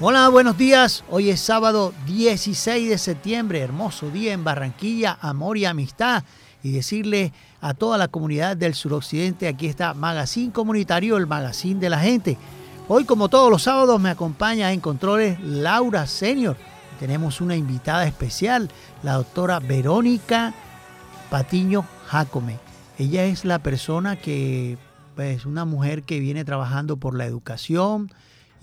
Hola, buenos días. Hoy es sábado 16 de septiembre, hermoso día en Barranquilla, amor y amistad. Y decirle a toda la comunidad del suroccidente, aquí está Magazine Comunitario, el magazine de la gente. Hoy, como todos los sábados, me acompaña en controles Laura Senior. Tenemos una invitada especial, la doctora Verónica Patiño Jacome. Ella es la persona que, pues, una mujer que viene trabajando por la educación,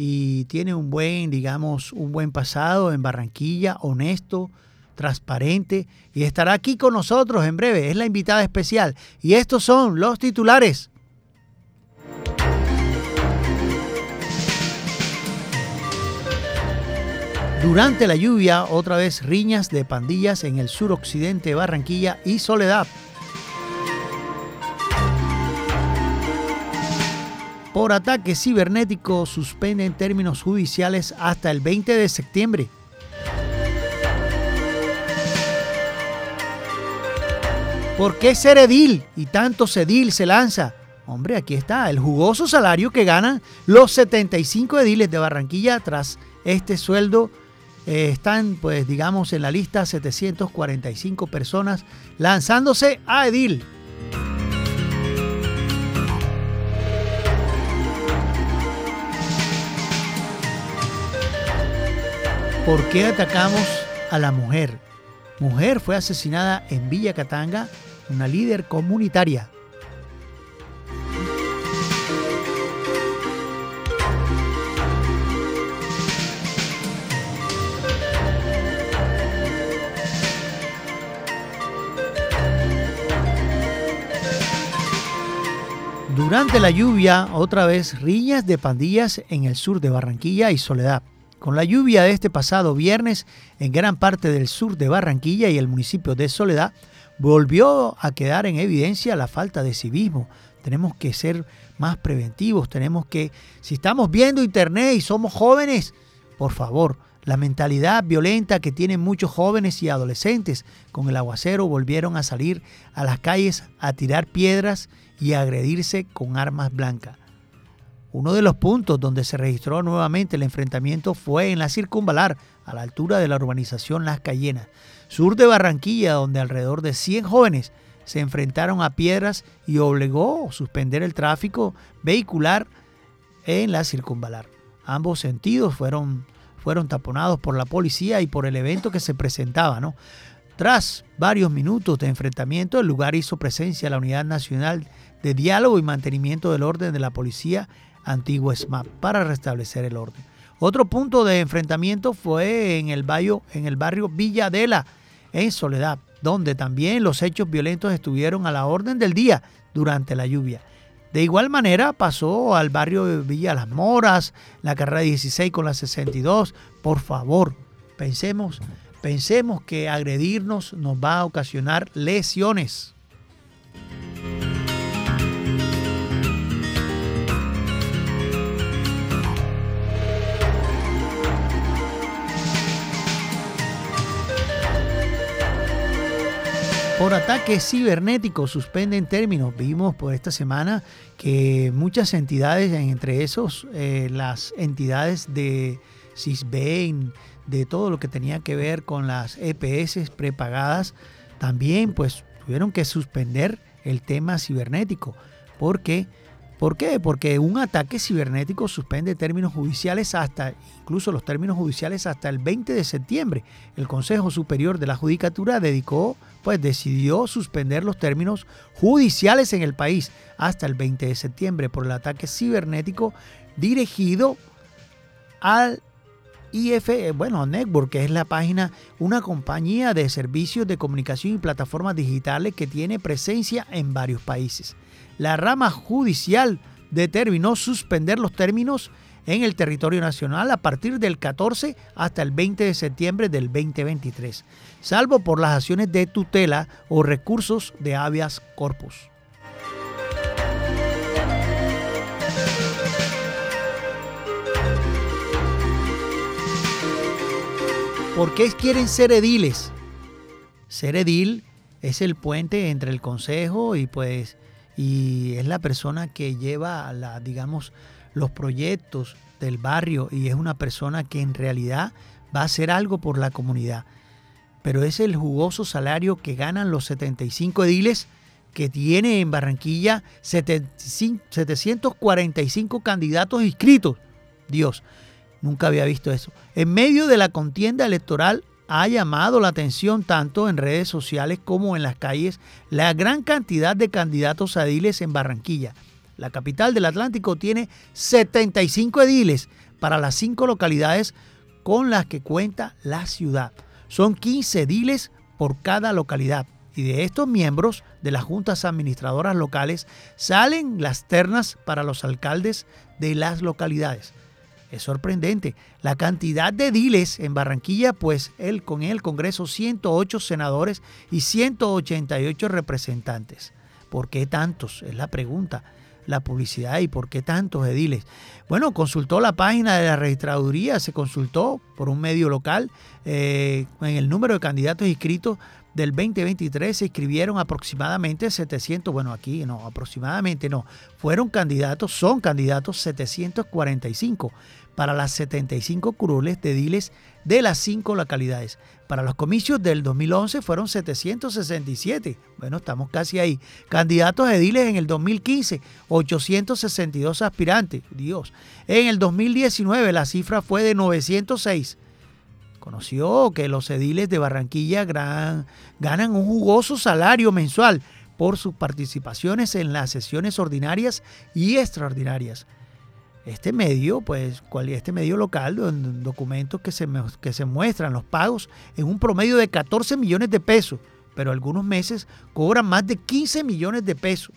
y tiene un buen, digamos, un buen pasado en Barranquilla, honesto, transparente y estará aquí con nosotros en breve. Es la invitada especial y estos son los titulares. Durante la lluvia, otra vez riñas de pandillas en el suroccidente de Barranquilla y Soledad. Por ataque cibernético suspenden términos judiciales hasta el 20 de septiembre. ¿Por qué ser edil y tanto sedil se lanza? Hombre, aquí está el jugoso salario que ganan los 75 ediles de Barranquilla tras este sueldo. Eh, están, pues, digamos, en la lista 745 personas lanzándose a edil. ¿Por qué atacamos a la mujer? Mujer fue asesinada en Villa Catanga, una líder comunitaria. Durante la lluvia, otra vez riñas de pandillas en el sur de Barranquilla y Soledad. Con la lluvia de este pasado viernes en gran parte del sur de Barranquilla y el municipio de Soledad, volvió a quedar en evidencia la falta de civismo. Tenemos que ser más preventivos, tenemos que, si estamos viendo internet y somos jóvenes, por favor, la mentalidad violenta que tienen muchos jóvenes y adolescentes con el aguacero volvieron a salir a las calles a tirar piedras y a agredirse con armas blancas. Uno de los puntos donde se registró nuevamente el enfrentamiento fue en la circunvalar, a la altura de la urbanización Las Cayenas, sur de Barranquilla, donde alrededor de 100 jóvenes se enfrentaron a piedras y obligó a suspender el tráfico vehicular en la circunvalar. Ambos sentidos fueron, fueron taponados por la policía y por el evento que se presentaba. ¿no? Tras varios minutos de enfrentamiento, el lugar hizo presencia la Unidad Nacional de Diálogo y Mantenimiento del Orden de la Policía antiguo SMAP para restablecer el orden. Otro punto de enfrentamiento fue en el, barrio, en el barrio Villadela, en Soledad, donde también los hechos violentos estuvieron a la orden del día durante la lluvia. De igual manera pasó al barrio Villa Las Moras, la carrera 16 con la 62. Por favor, pensemos, pensemos que agredirnos nos va a ocasionar lesiones. Por ataques cibernéticos suspenden términos. Vimos por esta semana que muchas entidades, entre esos eh, las entidades de CISBEN, de todo lo que tenía que ver con las EPS prepagadas, también pues tuvieron que suspender el tema cibernético. Porque ¿Por qué? Porque un ataque cibernético suspende términos judiciales hasta, incluso los términos judiciales hasta el 20 de septiembre. El Consejo Superior de la Judicatura dedicó, pues decidió suspender los términos judiciales en el país hasta el 20 de septiembre por el ataque cibernético dirigido al IF, bueno, Network, que es la página, una compañía de servicios de comunicación y plataformas digitales que tiene presencia en varios países la rama judicial determinó suspender los términos en el territorio nacional a partir del 14 hasta el 20 de septiembre del 2023, salvo por las acciones de tutela o recursos de habeas corpus. ¿Por qué quieren ser ediles? Ser edil es el puente entre el consejo y pues y es la persona que lleva la, digamos, los proyectos del barrio y es una persona que en realidad va a hacer algo por la comunidad. Pero es el jugoso salario que ganan los 75 ediles que tiene en Barranquilla 745 candidatos inscritos. Dios, nunca había visto eso. En medio de la contienda electoral ha llamado la atención tanto en redes sociales como en las calles la gran cantidad de candidatos a ediles en Barranquilla. La capital del Atlántico tiene 75 ediles para las cinco localidades con las que cuenta la ciudad. Son 15 ediles por cada localidad. Y de estos miembros de las juntas administradoras locales salen las ternas para los alcaldes de las localidades. Es sorprendente la cantidad de ediles en Barranquilla, pues él con el Congreso 108 senadores y 188 representantes. ¿Por qué tantos? Es la pregunta. La publicidad y por qué tantos ediles. Bueno, consultó la página de la registraduría, se consultó por un medio local eh, en el número de candidatos inscritos del 2023 se inscribieron aproximadamente 700, bueno aquí no, aproximadamente no, fueron candidatos, son candidatos 745 para las 75 curules de diles de las cinco localidades. Para los comicios del 2011 fueron 767. Bueno, estamos casi ahí. Candidatos ediles en el 2015, 862 aspirantes. Dios. En el 2019 la cifra fue de 906. Conoció que los ediles de Barranquilla ganan un jugoso salario mensual por sus participaciones en las sesiones ordinarias y extraordinarias. Este medio, pues, este medio local, documentos que se, que se muestran los pagos en un promedio de 14 millones de pesos, pero algunos meses cobran más de 15 millones de pesos.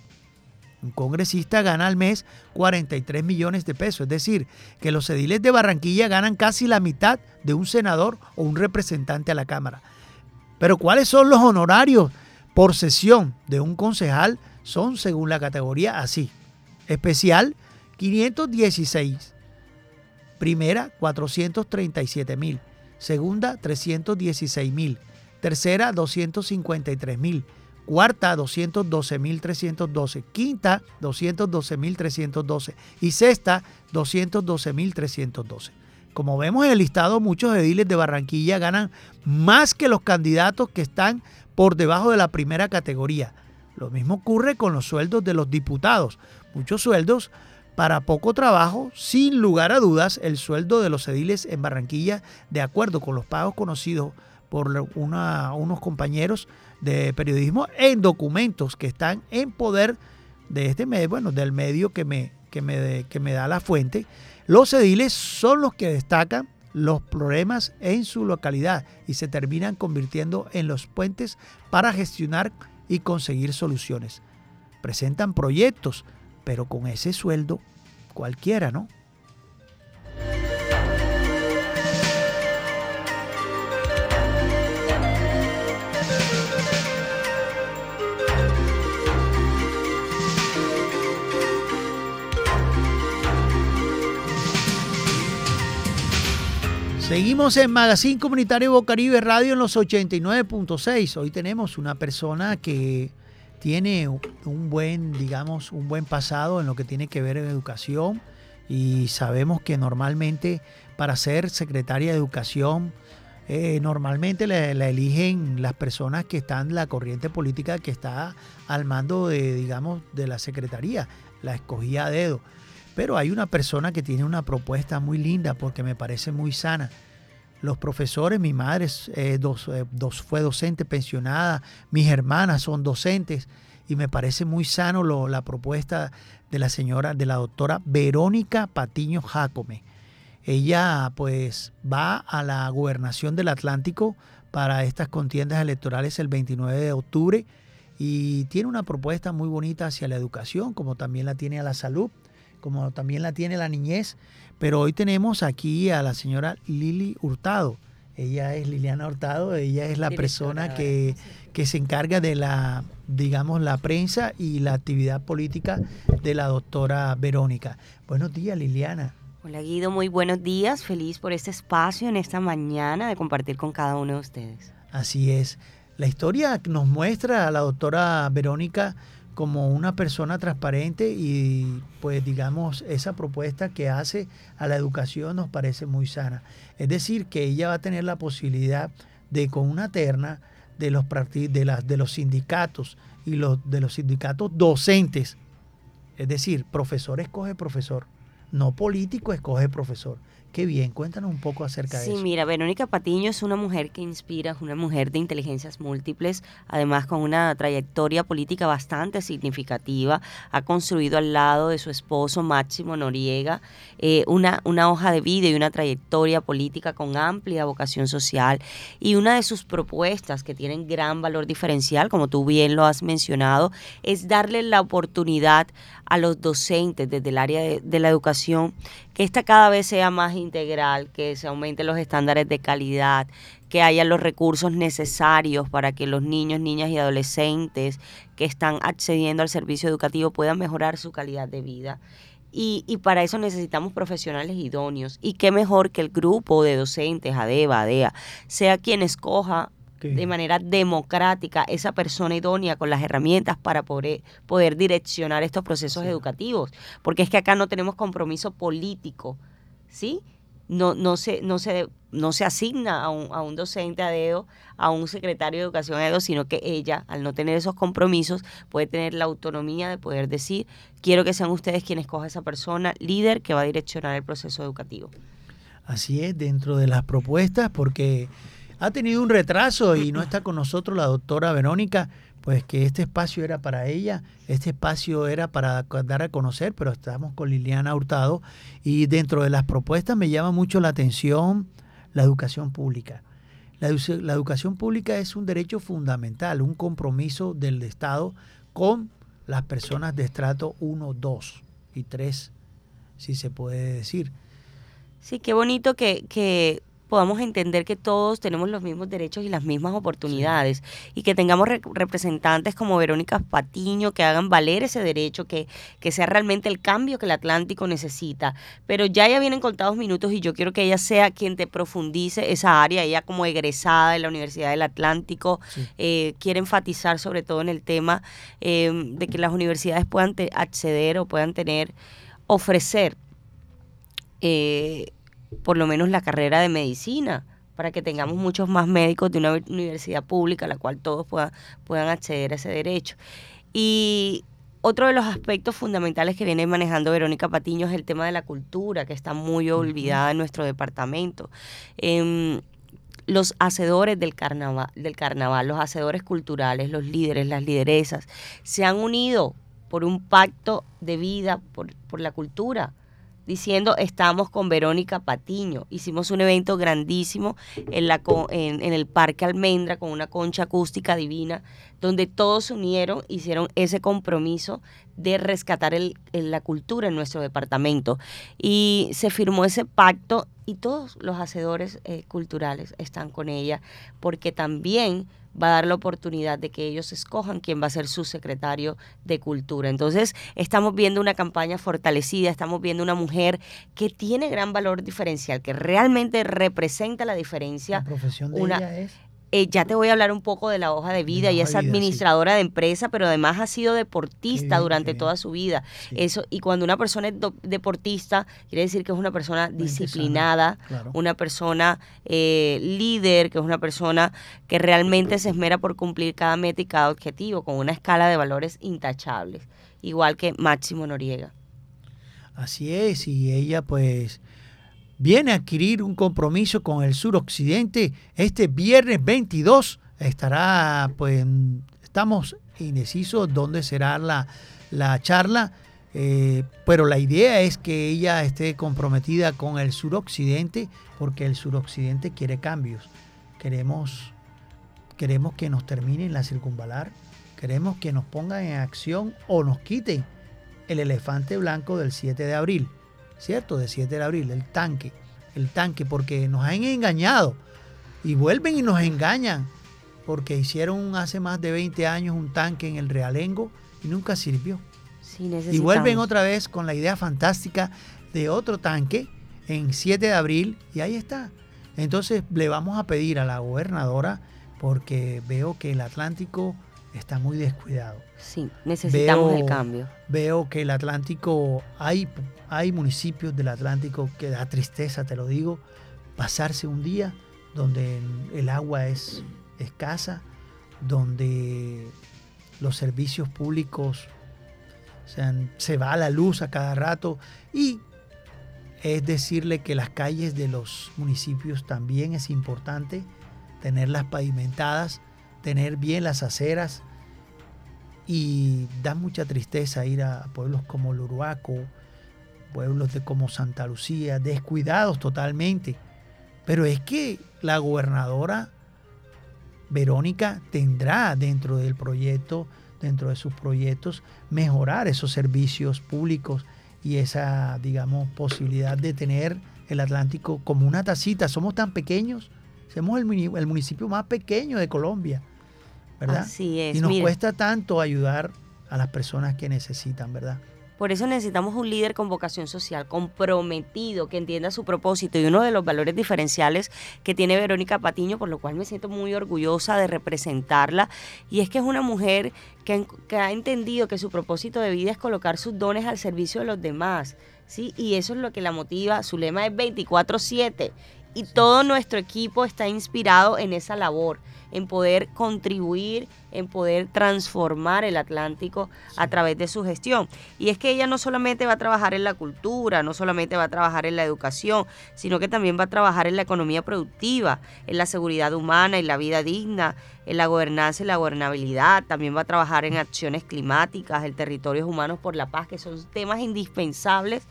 Un congresista gana al mes 43 millones de pesos, es decir, que los ediles de Barranquilla ganan casi la mitad de un senador o un representante a la Cámara. Pero ¿cuáles son los honorarios por sesión de un concejal? Son, según la categoría, así. Especial, 516. Primera, 437 mil. Segunda, 316 mil. Tercera, 253 mil Cuarta, 212.312. Quinta, 212.312. Y sexta, 212.312. Como vemos en el listado, muchos ediles de Barranquilla ganan más que los candidatos que están por debajo de la primera categoría. Lo mismo ocurre con los sueldos de los diputados. Muchos sueldos para poco trabajo, sin lugar a dudas, el sueldo de los ediles en Barranquilla, de acuerdo con los pagos conocidos por unos compañeros de periodismo en documentos que están en poder de este medio, bueno, del medio que me, que me, que me da la fuente. Los ediles son los que destacan los problemas en su localidad y se terminan convirtiendo en los puentes para gestionar y conseguir soluciones. Presentan proyectos, pero con ese sueldo cualquiera, ¿no? Seguimos en Magazine Comunitario Bocaribe Radio en los 89.6. Hoy tenemos una persona que tiene un buen, digamos, un buen pasado en lo que tiene que ver en educación y sabemos que normalmente para ser secretaria de educación eh, normalmente la, eligen las personas que están la corriente política que está al mando de, digamos, de la secretaría, la escogía a dedo. Pero hay una persona que tiene una propuesta muy linda porque me parece muy sana. Los profesores, mi madre eh, dos, eh, dos, fue docente pensionada, mis hermanas son docentes y me parece muy sano lo, la propuesta de la señora, de la doctora Verónica Patiño Jacome. Ella pues va a la gobernación del Atlántico para estas contiendas electorales el 29 de octubre y tiene una propuesta muy bonita hacia la educación, como también la tiene a la salud como también la tiene la niñez. Pero hoy tenemos aquí a la señora Lili Hurtado. Ella es Liliana Hurtado, ella es la persona que, que, se encarga de la, digamos, la prensa y la actividad política de la doctora Verónica. Buenos días, Liliana. Hola Guido, muy buenos días. Feliz por este espacio en esta mañana de compartir con cada uno de ustedes. Así es. La historia nos muestra a la doctora Verónica como una persona transparente y pues digamos esa propuesta que hace a la educación nos parece muy sana. Es decir, que ella va a tener la posibilidad de con una terna de los, de las, de los sindicatos y los, de los sindicatos docentes, es decir, profesor escoge profesor, no político escoge profesor. Qué bien, cuéntanos un poco acerca de eso. Sí, mira, Verónica Patiño es una mujer que inspira, es una mujer de inteligencias múltiples, además con una trayectoria política bastante significativa. Ha construido al lado de su esposo Máximo Noriega eh, una, una hoja de vida y una trayectoria política con amplia vocación social. Y una de sus propuestas que tienen gran valor diferencial, como tú bien lo has mencionado, es darle la oportunidad a los docentes desde el área de, de la educación que esta cada vez sea más integral, que se aumenten los estándares de calidad, que haya los recursos necesarios para que los niños, niñas y adolescentes que están accediendo al servicio educativo puedan mejorar su calidad de vida. Y, y, para eso necesitamos profesionales idóneos. Y qué mejor que el grupo de docentes, ADEVA, ADEA, sea quien escoja de manera democrática esa persona idónea con las herramientas para poder, poder direccionar estos procesos educativos. Porque es que acá no tenemos compromiso político, ¿sí? No, no, se, no, se, no se asigna a un, a un docente a dedo, a un secretario de educación a dedo, sino que ella, al no tener esos compromisos, puede tener la autonomía de poder decir, quiero que sean ustedes quienes coja esa persona líder que va a direccionar el proceso educativo. Así es, dentro de las propuestas, porque ha tenido un retraso y no está con nosotros la doctora Verónica, pues que este espacio era para ella, este espacio era para dar a conocer, pero estamos con Liliana Hurtado y dentro de las propuestas me llama mucho la atención la educación pública. La, educación pública es un derecho fundamental, un compromiso del Estado con las personas de estrato 1, 2 y 3, si se puede decir. Sí, qué bonito que, que podamos entender que todos tenemos los mismos derechos y las mismas oportunidades y que tengamos representantes como Verónica Patiño que hagan valer ese derecho, que, que sea realmente el cambio que el Atlántico necesita. Pero ya ya vienen contados minutos y yo quiero que ella sea quien te profundice esa área, ella como egresada de la Universidad del Atlántico, eh, quiere enfatizar sobre todo en el tema eh, de que las universidades puedan acceder o puedan tener, ofrecer. Eh, por lo menos la carrera de medicina, para que tengamos muchos más médicos de una universidad pública a la cual todos puedan, puedan acceder a ese derecho. Y otro de los aspectos fundamentales que viene manejando Verónica Patiño es el tema de la cultura, que está muy olvidada en nuestro departamento. Em, los hacedores del carnaval, del carnaval, los hacedores culturales, los líderes, las lideresas, se han unido por un pacto de vida, por, por la cultura diciendo estamos con Verónica Patiño. Hicimos un evento grandísimo en, la, en, en, el Parque Almendra con una concha acústica divina, donde todos se unieron, hicieron ese compromiso de rescatar el, la cultura en nuestro departamento. Y se firmó ese pacto y todos los hacedores eh, culturales están con ella, porque también va a dar la oportunidad de que ellos escojan quién va a ser su secretario de cultura. Entonces, estamos viendo una campaña fortalecida, estamos viendo una mujer que tiene gran valor diferencial, que realmente representa la diferencia. La profesión de ella es eh, ya te voy a hablar un poco de la hoja de vida. y es administradora de empresa, pero además ha sido deportista durante toda su vida. Eso Y cuando una persona es deportista, quiere decir que es una persona disciplinada, una persona eh, líder, que es una persona que realmente se esmera por cumplir cada meta y cada objetivo, con una escala de valores intachables, igual que Máximo Noriega. Así es, y ella pues viene a adquirir un compromiso con el suroccidente. Este viernes 22 estará, pues, estamos indecisos dónde será la, la charla, eh, pero la idea es que ella esté comprometida con el suroccidente porque el suroccidente quiere cambios. Queremos, queremos que nos terminen la circunvalar, queremos que nos pongan en acción o nos quiten el elefante blanco del 7 de abril. ¿Cierto? De 7 de abril, el tanque, el tanque, porque nos han engañado y vuelven y nos engañan, porque hicieron hace más de 20 años un tanque en el Realengo y nunca sirvió. y vuelven otra vez con la idea fantástica de otro tanque en 7 de abril y ahí está. Entonces le vamos a pedir a la gobernadora, porque veo que el Atlántico está muy descuidado. Sí, necesitamos el cambio. Veo que el Atlántico, hay, hay municipios del Atlántico que da tristeza, te lo digo, pasarse un día donde el agua es escasa, donde los servicios públicos se va a la luz a cada rato y es decirle que las calles de los municipios también es importante tenerlas pavimentadas, tener bien las aceras y da mucha tristeza ir a pueblos como Luruaco, pueblos de como Santa Lucía, descuidados totalmente. Pero es que la gobernadora Verónica tendrá dentro del proyecto, dentro de sus proyectos, mejorar esos servicios públicos y esa, digamos, posibilidad de tener el Atlántico como una tacita. Somos tan pequeños, somos el, municipio más pequeño de Colombia, ¿verdad? Así es. Y nos cuesta tanto ayudar a las personas que necesitan, ¿verdad? Por eso necesitamos un líder con vocación social, comprometido, que entienda su propósito y uno de los valores diferenciales que tiene Verónica Patiño, por lo cual me siento muy orgullosa de representarla, y es que es una mujer que, ha entendido que su propósito de vida es colocar sus dones al servicio de los demás, ¿sí? Y eso es lo que la motiva, su lema es 24/7 y todo nuestro equipo está inspirado en esa labor en poder contribuir, en poder transformar el Atlántico a través de su gestión. Y es que ella no solamente va a trabajar en la cultura, no solamente va a trabajar en la educación, sino que también va a trabajar en la economía productiva, en la seguridad humana, en la vida digna, en la gobernanza y la gobernabilidad, también va a trabajar en acciones climáticas, el territorios humanos por la paz, que son temas indispensables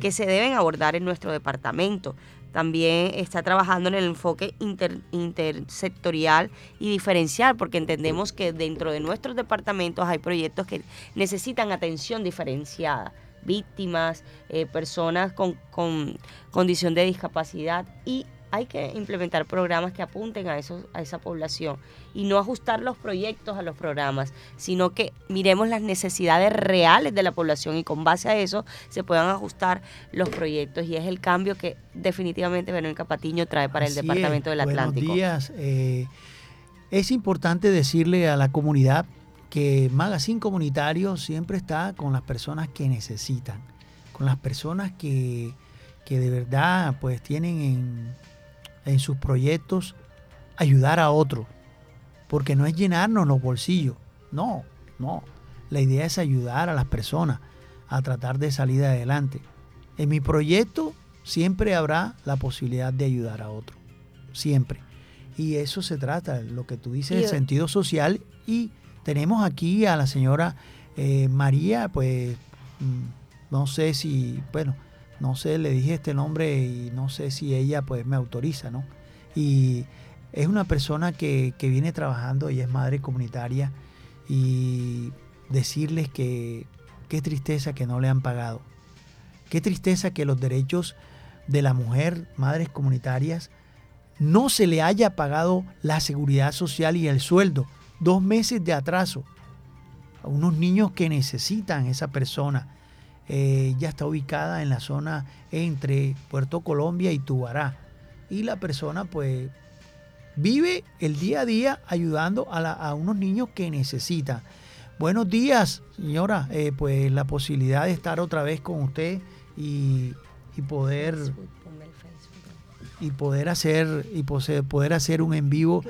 que se deben abordar en nuestro departamento también está trabajando en el enfoque intersectorial y diferencial, porque entendemos que dentro de nuestros departamentos hay proyectos que necesitan atención diferenciada víctimas, eh, personas con, con condición de discapacidad y hay que implementar programas que apunten a, eso, a esa población y no ajustar los proyectos a los programas, sino que miremos las necesidades reales de la población y con base a eso se puedan ajustar los proyectos. Y es el cambio que definitivamente Verónica Patiño trae para el Departamento del Atlántico. Buenos días. Eh, es importante decirle a la comunidad que Magazine Comunitario siempre está con las personas que necesitan, con las personas que, que de verdad pues tienen en en sus proyectos ayudar a otros. Porque no es llenarnos los bolsillos. No, no. La idea es ayudar a las personas a tratar de salir adelante. En mi proyecto siempre habrá la posibilidad de ayudar a otro. Siempre. Y eso se trata, lo que tú dices, el sentido social. Y tenemos aquí a la señora eh, María, pues mm, no sé si, bueno, no sé, le dije este nombre y no sé si ella pues me autoriza, ¿no? Y es una persona que, viene trabajando, y es madre comunitaria y decirles que qué tristeza que no le han pagado. Qué tristeza que los derechos de la mujer, madres comunitarias, no se le haya pagado la seguridad social y el sueldo. Dos meses de atraso. A unos niños que necesitan esa persona eh, ya está ubicada en la zona entre Puerto Colombia y Tubará. Y la persona pues vive el día a día ayudando a, unos niños que necesitan. Buenos días, señora. Eh, pues la posibilidad de estar otra vez con usted y, poder y poder hacer y poder hacer un en vivo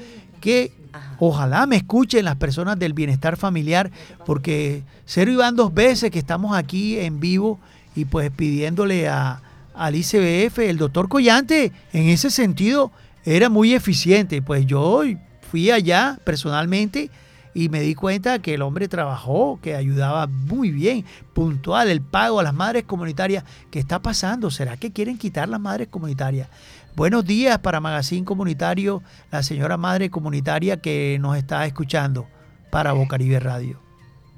que ojalá me escuchen las personas del bienestar familiar, porque Cero Iván dos veces que estamos aquí en vivo y pues pidiéndole a, al ICBF, el doctor Collante, en ese sentido era muy eficiente. Pues yo fui allá personalmente y me di cuenta que el hombre trabajó, que ayudaba muy bien, puntual, el pago a las madres comunitarias. ¿Qué está pasando? ¿Será que quieren quitar las madres comunitarias? Buenos días para Magazine Comunitario, la señora madre comunitaria que nos está escuchando para Bocaribe Radio.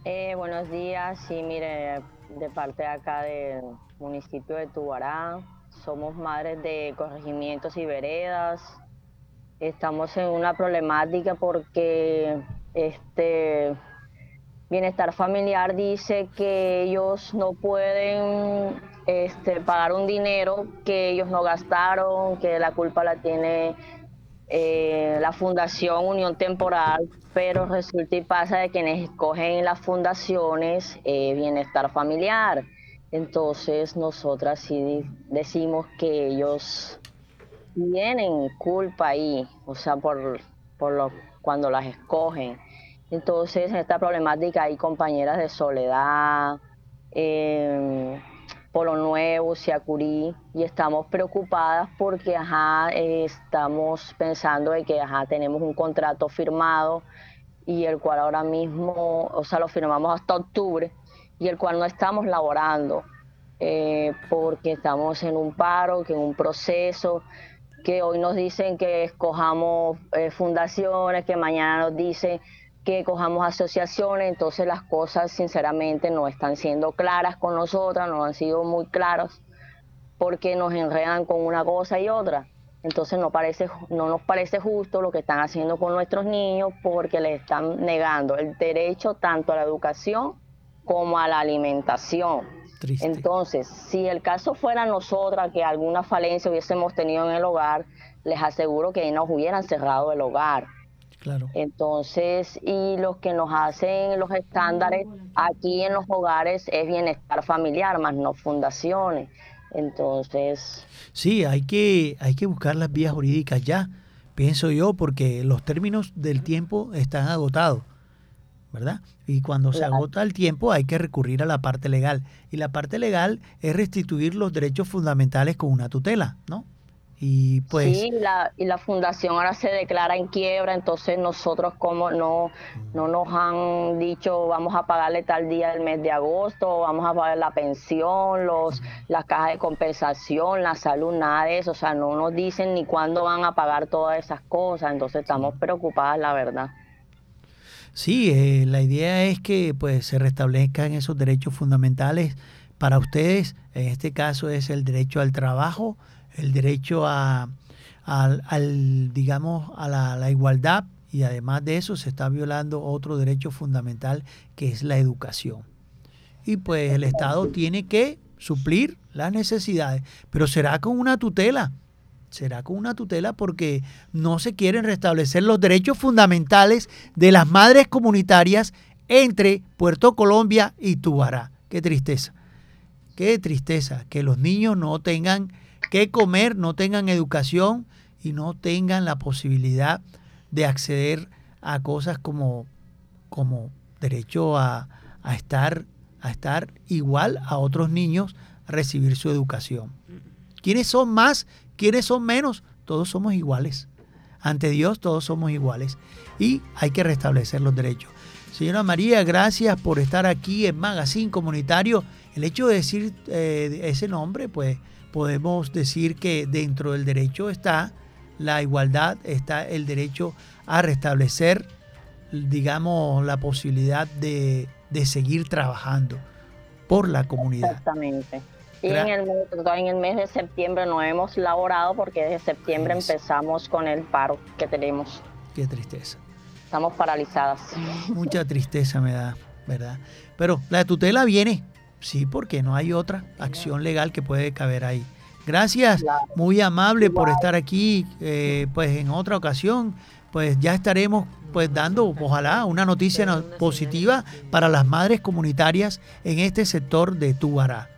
Eh, buenos días, sí, mire, de parte de acá del municipio de Tubará, somos madres de corregimientos y veredas. Estamos en una problemática porque este bienestar familiar dice que ellos no pueden este, pagar un dinero que ellos no gastaron, que la culpa la tiene eh, la Fundación Unión Temporal, pero resulta y pasa de quienes escogen las fundaciones eh, bienestar familiar. Entonces nosotras sí decimos que ellos tienen culpa ahí, o sea, por, por lo, cuando las escogen. Entonces en esta problemática hay compañeras de soledad, eh, Polo Nuevo, Siacurí, y estamos preocupadas porque ajá, estamos pensando de que ajá, tenemos un contrato firmado y el cual ahora mismo, o sea, lo firmamos hasta octubre y el cual no estamos laborando eh, porque estamos en un paro, que en un proceso, que hoy nos dicen que escojamos eh, fundaciones, que mañana nos dicen que cojamos asociaciones, entonces las cosas sinceramente no están siendo claras con nosotras, no han sido muy claras porque nos enredan con una cosa y otra. Entonces no, parece, no nos parece justo lo que están haciendo con nuestros niños porque les están negando el derecho tanto a la educación como a la alimentación. Entonces, si el caso fuera nosotras que alguna falencia hubiésemos tenido en el hogar, les aseguro que nos hubieran cerrado el hogar entonces, y lo que nos hacen los estándares aquí en los hogares es bienestar familiar, más no fundaciones. Entonces... Sí, hay que, hay que buscar las vías jurídicas ya, pienso yo, porque los términos del tiempo están agotados, ¿verdad? Y cuando se agota el tiempo hay que recurrir a la parte legal. Y la parte legal es restituir los derechos fundamentales con una tutela, ¿no? Y pues... Sí, la, y la fundación ahora se declara en quiebra, entonces nosotros como no, no nos han dicho vamos a pagarle tal día del mes de agosto, vamos a pagar la pensión, los, las cajas de compensación, la salud, nada de eso, o sea, no nos dicen ni cuándo van a pagar todas esas cosas, entonces estamos preocupadas, la verdad. Sí, eh, la idea es que pues se restablezcan esos derechos fundamentales para ustedes, en este caso es el derecho al trabajo, el derecho a, al, digamos, a la, igualdad y además de eso se está violando otro derecho fundamental que es la educación. Y pues el Estado tiene que suplir las necesidades, pero será con una tutela, será con una tutela porque no se quieren restablecer los derechos fundamentales de las madres comunitarias entre Puerto Colombia y Tubará. Qué tristeza, qué tristeza que los niños no tengan que comer, no tengan educación y no tengan la posibilidad de acceder a cosas como, como derecho a, estar, a estar igual a otros niños, a recibir su educación. ¿Quiénes son más? ¿Quiénes son menos? Todos somos iguales. Ante Dios todos somos iguales y hay que restablecer los derechos. Señora María, gracias por estar aquí en Magazine Comunitario. El hecho de decir eh, ese nombre, pues podemos decir que dentro del derecho está la igualdad, está el derecho a restablecer, digamos, la posibilidad de, seguir trabajando por la comunidad. Exactamente. Y en el, en el, mes de septiembre no hemos laborado porque desde septiembre empezamos con el paro que tenemos. Qué tristeza. Estamos paralizadas. Mucha tristeza me da, ¿verdad? Pero la tutela viene, Sí, porque no hay otra acción legal que puede caber ahí. Gracias, muy amable por estar aquí. Eh, pues en otra ocasión, pues ya estaremos pues dando, ojalá, una noticia positiva para las madres comunitarias en este sector de Tubará.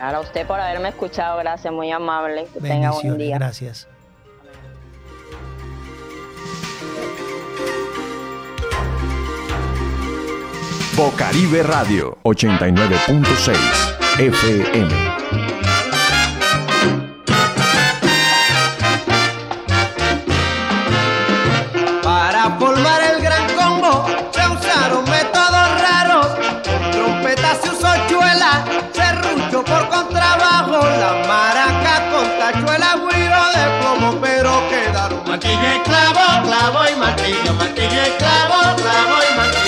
A usted por haberme escuchado, gracias, muy amable. Que tenga buen día. Gracias. Bocaribe Radio 89.6 FM. Para formar el gran combo se usaron métodos raros. Trompeta se usó chuela, serrucho por contrabajo, la maraca con tachuela, guiro de plomo, pero quedaron martillo y clavo, clavo y martillo, martillo y clavo, clavo y martillo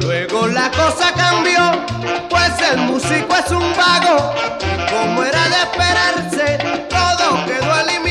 Luego la cosa cambió, pues el músico es un vago. Como era de esperarse, todo quedó eliminado.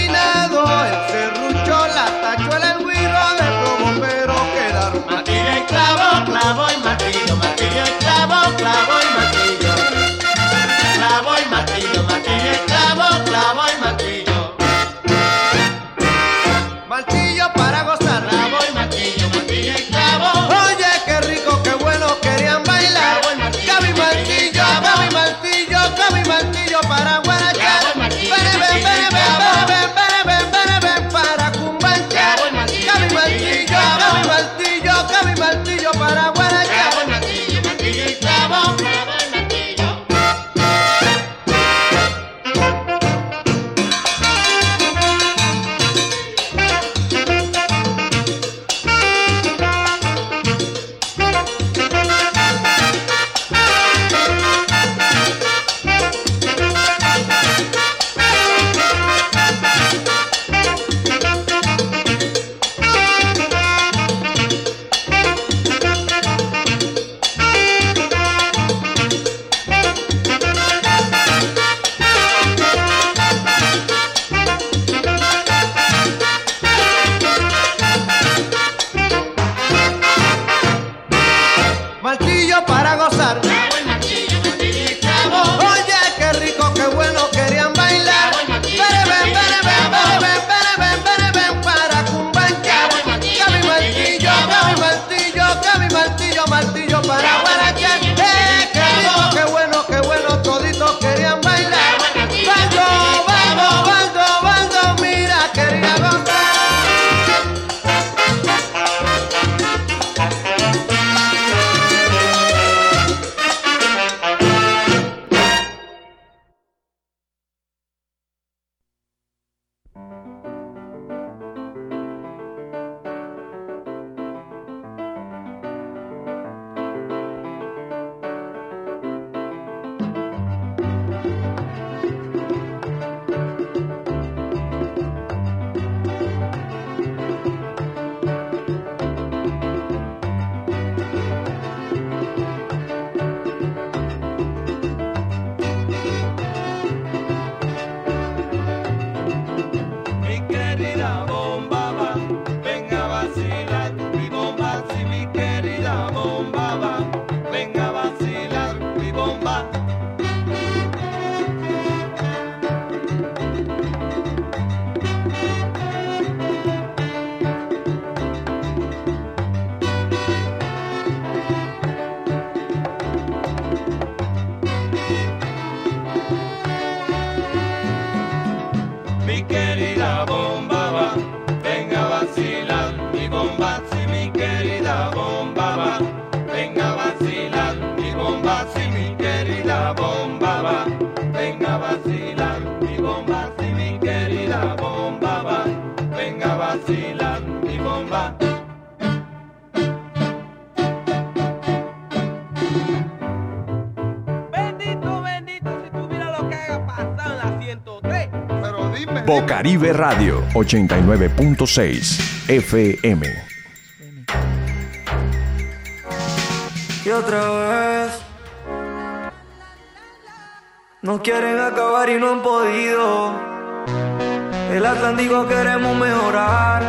Radio 89.6 FM. Y otra vez nos quieren acabar y no han podido. El Atlántico queremos mejorar.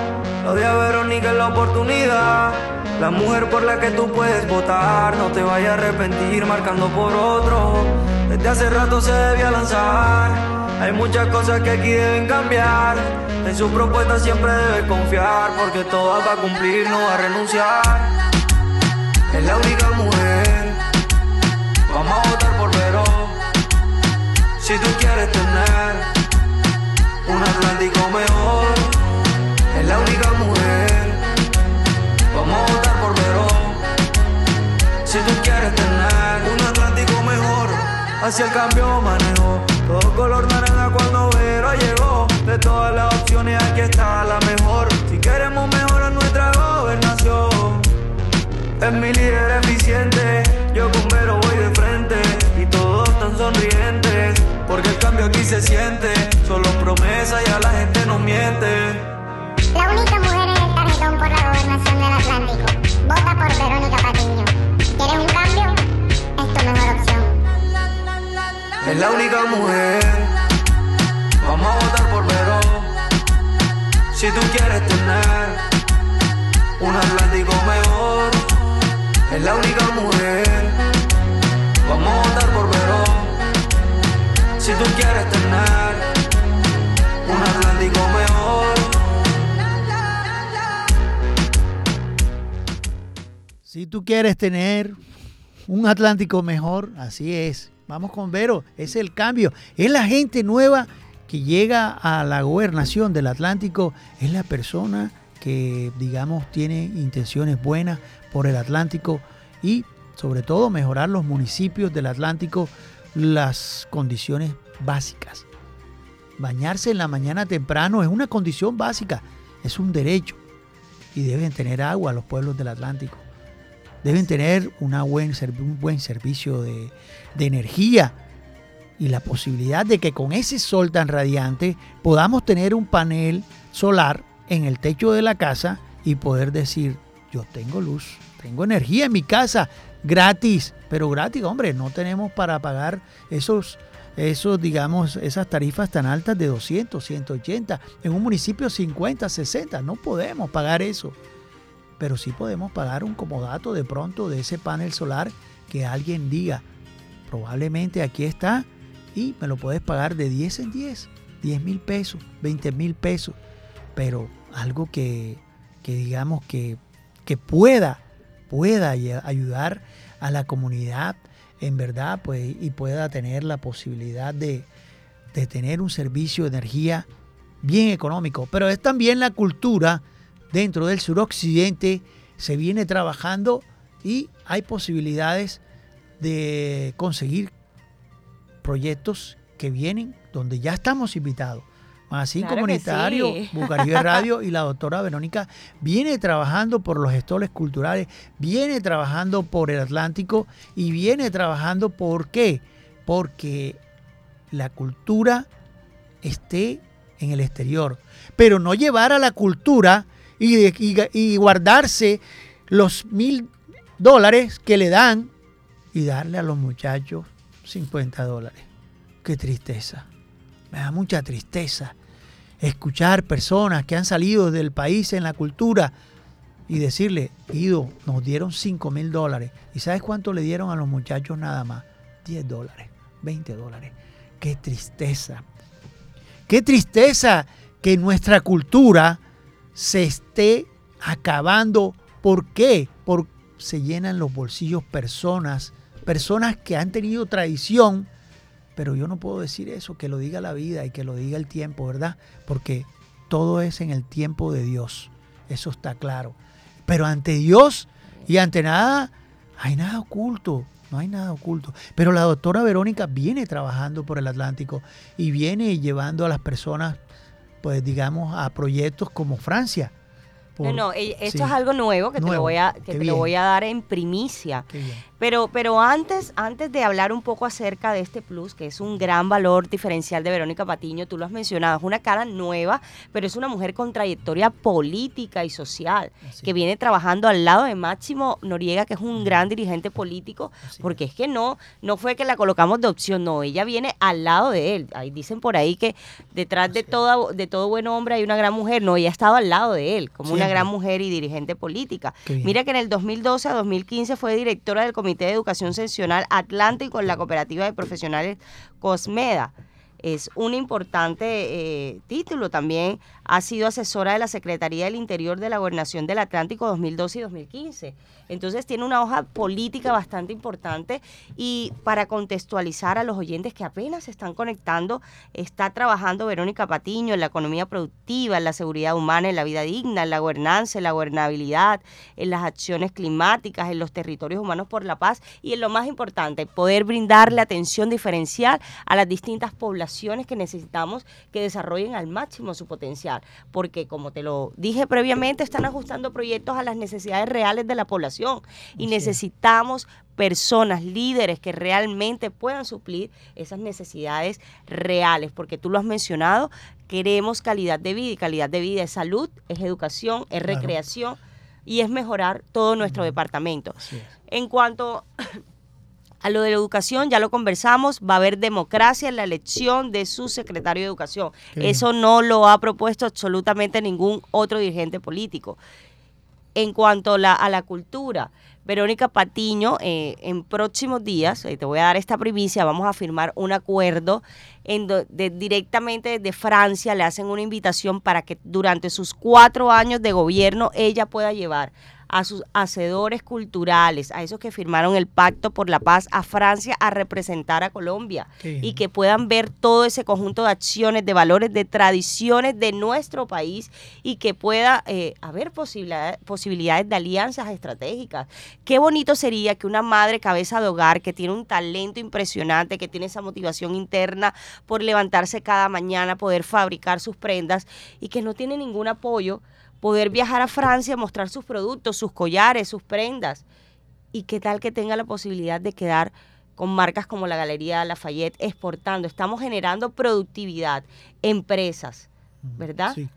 Lo de Verónica es la oportunidad. La mujer por la que tú puedes votar. No te vayas a arrepentir marcando por otro. Desde hace rato se debía lanzar. Hay muchas cosas que aquí deben cambiar. En su propuesta siempre debes confiar. Porque todas va a cumplir, no va a renunciar. Es la única mujer. Vamos a votar por Vero. Si tú quieres tener un Atlántico mejor, es la única mujer. Vamos a votar por Vero. Si tú quieres tener un Atlántico mejor, hacia el cambio manejo. Todo color De todas las opciones aquí está la mejor. Si queremos mejorar nuestra gobernación. Es mi líder eficiente, yo con Vero voy de frente y todos tan sonrientes, porque el cambio aquí se siente, solo promesa y a la gente no miente. La única mujer en el tarjetón por la gobernación del Atlántico. Vota por Verónica Patiño. ¿Quieres un cambio? Es tu mejor opción. Es la única mujer, Si tú quieres tener un Atlántico mejor, es la única mujer, vamos a votar por Vero. Si tú quieres tener un Atlántico mejor. Si tú quieres tener un Atlántico mejor, así es. Vamos con Vero, es el cambio. Es la gente nueva que llega a la gobernación del Atlántico, es la persona que, digamos, tiene intenciones buenas por el Atlántico y sobre todo mejorar los municipios del Atlántico, las condiciones básicas. Bañarse en la mañana temprano es una condición básica, es un derecho y deben tener agua los pueblos del Atlántico. Deben tener una buen, un buen servicio de, de energía y la posibilidad de que con ese sol tan radiante podamos tener un panel solar en el techo de la casa y poder decir, yo tengo luz, tengo energía en mi casa, gratis, pero gratis, hombre, no tenemos para pagar esos, esos, digamos, esas tarifas tan altas de 200, 180, en un municipio 50, 60, no podemos pagar eso. Pero sí podemos pagar un comodato de pronto de ese panel solar que alguien diga, probablemente aquí está y me lo puedes pagar de 10 en 10, 10 mil pesos, 20 mil pesos, pero algo que, que digamos que, que pueda, pueda ay- ayudar a la comunidad en verdad pues, y pueda tener la posibilidad de, de tener un servicio de energía bien económico, pero es también la cultura dentro del suroccidente, se viene trabajando y hay posibilidades de conseguir proyectos que vienen donde ya estamos invitados. Magazine Claro Comunitario, sí. Bucaribe Radio y la doctora Verónica viene trabajando por los gestores culturales, viene trabajando por el Atlántico y viene trabajando por qué? Porque la cultura esté en el exterior, pero no llevar a la cultura y, y guardarse los mil dólares que le dan y darle a los muchachos 50 dólares. Qué tristeza. Me da mucha tristeza escuchar personas que han salido del país en la cultura y decirle, Ido, nos dieron 5 mil dólares. ¿Y sabes cuánto le dieron a los muchachos nada más? 10 dólares, 20 dólares. Qué tristeza. Qué tristeza que nuestra cultura se esté acabando. ¿Por qué? Porque se llenan los bolsillos personas, personas que han tenido tradición, pero yo no puedo decir eso, que lo diga la vida y que lo diga el tiempo, ¿verdad? Porque todo es en el tiempo de Dios, eso está claro. Pero ante Dios y ante nada, hay nada oculto, no hay nada oculto. Pero la doctora Verónica viene trabajando por el Atlántico y viene llevando a las personas, pues digamos, a proyectos como Francia. Por- no, no, eh, esto sí. es algo nuevo que te, lo voy, a, que te lo voy a dar en primicia. Pero, pero antes, antes de hablar un poco acerca de este plus, que es un gran valor diferencial de Verónica Patiño, tú lo has mencionado, es una cara nueva, pero es una mujer con trayectoria política y social, Así que viene trabajando al lado de Máximo Noriega, que es un gran dirigente político, Así porque es que no, no fue que la colocamos de opción, no, ella viene al lado de él. Ahí dicen por ahí que detrás de, Así toda, de todo buen hombre hay una gran mujer, no, ella estaba al lado de él, como una gran mujer y dirigente política. Mira que en el 2012 a 2015 fue directora del Comité de Educación Seccional Atlántico en la Cooperativa de Profesionales Cosmeda. Es un importante eh, título también. Ha sido asesora de la Secretaría del Interior de la Gobernación del Atlántico 2012 y 2015. Entonces tiene una hoja política bastante importante y para contextualizar a los oyentes que apenas se están conectando, está trabajando Verónica Patiño en la economía productiva, en la seguridad humana, en la vida digna, en la gobernanza, en la gobernabilidad, en las acciones climáticas, en los territorios humanos por la paz y en lo más importante, poder brindarle atención diferencial a las distintas poblaciones que necesitamos que desarrollen al máximo su potencial, porque como te lo dije previamente, están ajustando proyectos a las necesidades reales de la población y necesitamos personas, líderes que realmente puedan suplir esas necesidades reales, porque tú lo has mencionado, queremos calidad de vida y calidad de vida es salud, es educación, es Claro. recreación y es mejorar todo nuestro departamento. En cuanto a lo de la educación, ya lo conversamos, va a haber democracia en la elección de su secretario de educación. Qué. Eso no lo ha propuesto absolutamente ningún otro dirigente político. En cuanto a la, a la cultura, Verónica Patiño, eh, en próximos días, eh, te voy a dar esta primicia, vamos a firmar un acuerdo en do- de- directamente desde Francia, le hacen una invitación para que durante sus cuatro años de gobierno ella pueda llevar a sus hacedores culturales, a esos que firmaron el pacto por la paz a Francia a representar a Colombia y que puedan ver todo ese conjunto de acciones, de valores, de tradiciones de nuestro país y que pueda eh, haber posibilidad- posibilidades de alianzas estratégicas. Qué bonito sería que una madre cabeza de hogar que tiene un talento impresionante, que tiene esa motivación interna por levantarse cada mañana, poder fabricar sus prendas y que no tiene ningún apoyo, poder viajar a Francia, mostrar sus productos, sus collares, sus prendas y qué tal que tenga la posibilidad de quedar con marcas como la Galería Lafayette exportando. Estamos generando productividad, empresas, ¿verdad? Sí.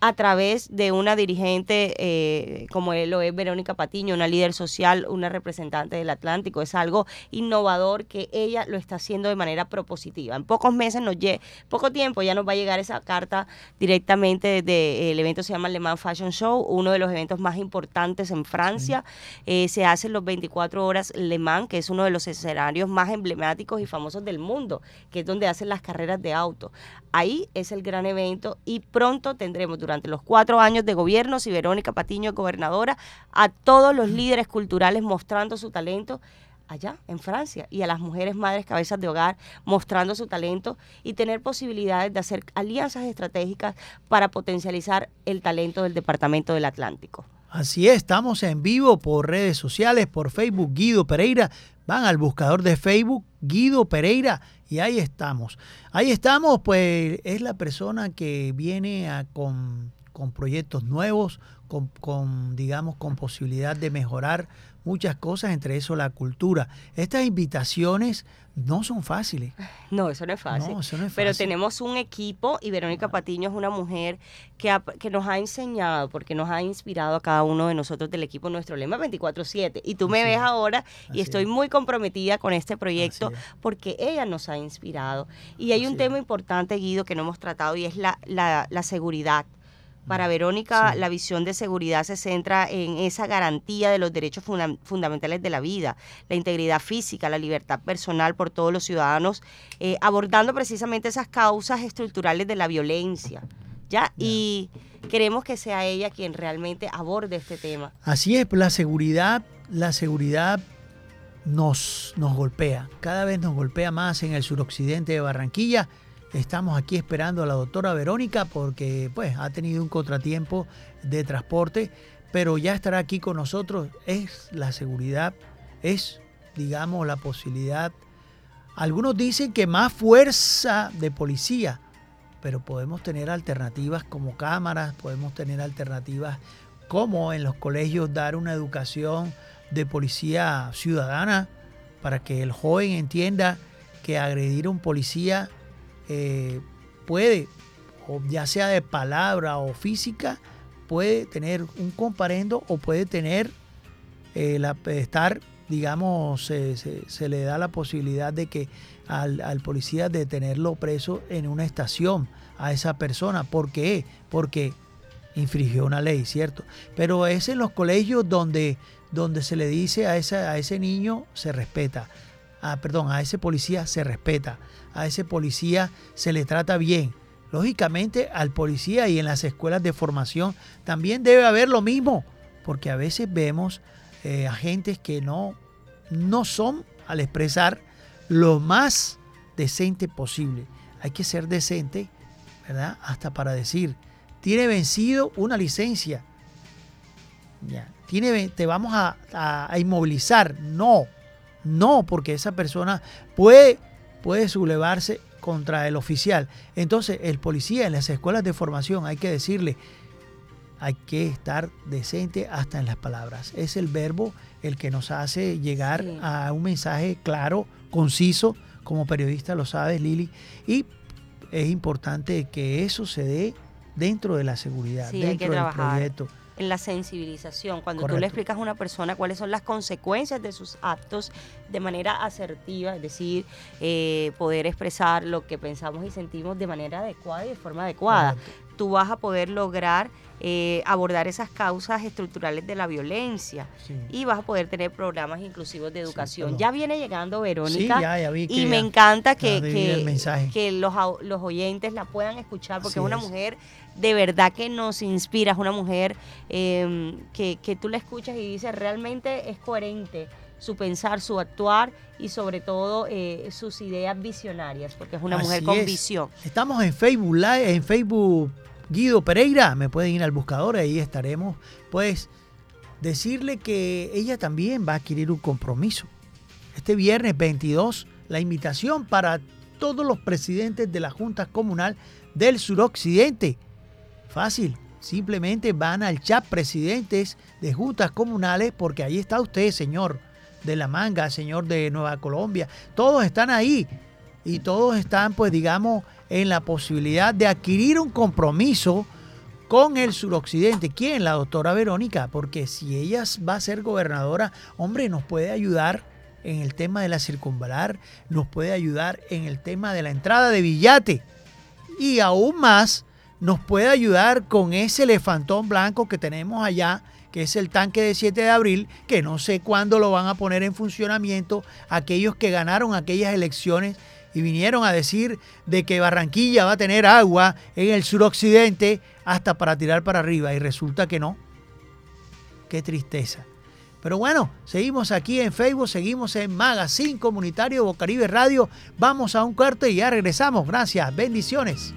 A través de una dirigente eh, como él lo es Verónica Patiño, una líder social, una representante del Atlántico. Es algo innovador que ella lo está haciendo de manera propositiva. En pocos meses, nos lle poco tiempo, ya nos va a llegar esa carta directamente desde el evento se llama Le Mans Fashion Show, uno de los eventos más importantes en Francia. Eh, se hacen los 24 horas Le Mans, que es uno de los escenarios más emblemáticos y famosos del mundo, que es donde hacen las carreras de auto. Ahí es el gran evento y pronto tendremos durante los cuatro años de gobierno, si Verónica Patiño es gobernadora, a todos los líderes culturales mostrando su talento allá en Francia y a las mujeres madres cabezas de hogar mostrando su talento y tener posibilidades de hacer alianzas estratégicas para potencializar el talento del Departamento del Atlántico. Así es, estamos en vivo por redes sociales, por Facebook Guido Pereira. Van al buscador de Facebook Guido Pereira y ahí estamos. Ahí estamos, pues es la persona que viene a- con, con proyectos nuevos, con, con, digamos, con posibilidad de mejorar muchas cosas, entre eso la cultura. Estas invitaciones no son fáciles. No, eso no es fácil. No, eso no es Pero fácil. tenemos un equipo y Verónica Patiño es una mujer que, ha- que nos ha enseñado, porque nos ha inspirado a cada uno de nosotros del equipo nuestro lema 24/7. Y tú me ves es. ahora Así y estoy es. muy comprometida con este proyecto es. porque ella nos ha inspirado. Y hay un tema importante, Guido, que no hemos tratado y es la, la, la seguridad. Para Verónica, Sí. la visión de seguridad se centra en esa garantía de los derechos funda- fundamentales de la vida, la integridad física, la libertad personal por todos los ciudadanos, eh, abordando precisamente esas causas estructurales de la violencia. ¿ya? Y queremos que sea ella quien realmente aborde este tema. Así es, la seguridad, la seguridad nos, nos golpea, cada vez nos golpea más en el suroccidente de Barranquilla. Estamos aquí esperando a la doctora Verónica porque pues ha tenido un contratiempo de transporte, pero ya estará aquí con nosotros. Es la seguridad, es digamos la posibilidad. Algunos dicen que más fuerza de policía, pero podemos tener alternativas como cámaras, podemos tener alternativas cómo en los colegios dar una educación de policía ciudadana para que el joven entienda que agredir a un policía eh, puede, ya sea de palabra o física, puede tener un comparendo o puede tener eh, estar, digamos, se, le da la posibilidad de que al, policía de tenerlo preso en una estación a esa persona. ¿Por qué? Porque infringió una ley, ¿cierto? Pero es en los colegios donde, donde se le dice a, a ese niño se respeta. Perdón, a ese policía se respeta. A ese policía se le trata bien. Lógicamente al policía y en las escuelas de formación también debe haber lo mismo, porque a veces vemos eh, agentes que no, no son al expresar lo más decente posible. Hay que ser decente, ¿verdad? Hasta para decir, tiene vencido una licencia. Tiene, te vamos a- a inmovilizar. No, no, porque esa persona puede, puede sublevarse contra el oficial. Entonces, el policía en las escuelas de formación hay que decirle, hay que estar decente hasta en las palabras. Es el verbo el que nos hace llegar Sí. a un mensaje claro, conciso, como periodista lo sabes, Lili, y es importante que eso se dé dentro de la seguridad, Sí, dentro del proyecto. En la sensibilización, cuando tú le explicas a una persona cuáles son las consecuencias de sus actos de manera asertiva, es decir, eh, poder expresar lo que pensamos y sentimos de manera adecuada y de forma adecuada, tú vas a poder lograr eh, abordar esas causas estructurales de la violencia Sí. y vas a poder tener programas inclusivos de educación. ya viene llegando Sí, Verónica. ya, ya vi que Y me encanta que, que, los, los oyentes la puedan escuchar porque Así es una es. mujer de verdad que nos inspira, es una mujer eh, que, que tú la escuchas y dices realmente es coherente su pensar, su actuar y sobre todo eh, sus ideas visionarias, porque es una mujer con es. visión. Estamos en Facebook Live, en Facebook Guido Pereira, me pueden ir al buscador, ahí estaremos. Pues decirle que ella también va a adquirir un compromiso. Este viernes 22, la invitación para todos los presidentes de la Junta Comunal del Suroccidente. Fácil, simplemente van al chat presidentes de juntas comunales porque ahí está usted, señor de La Manga, señor de Nueva Colombia, todos están ahí y todos están, pues digamos, en la posibilidad de adquirir un compromiso con el suroccidente. ¿Quién? La doctora Verónica, porque si ella va a ser gobernadora, hombre, nos puede ayudar en el tema de la circunvalar, nos puede ayudar en el tema de la entrada de Villate y aún más nos puede ayudar con ese elefantón blanco que tenemos allá, que es el tanque de 7 de abril, que no sé cuándo lo van a poner en funcionamiento aquellos que ganaron aquellas elecciones y vinieron a decir de que Barranquilla va a tener agua en el suroccidente hasta para tirar para arriba y resulta que no. Qué tristeza. Pero bueno, seguimos aquí en Facebook, seguimos en Magazine Comunitario Bocaribe Radio. Vamos a un cuarto y ya regresamos. Gracias, bendiciones.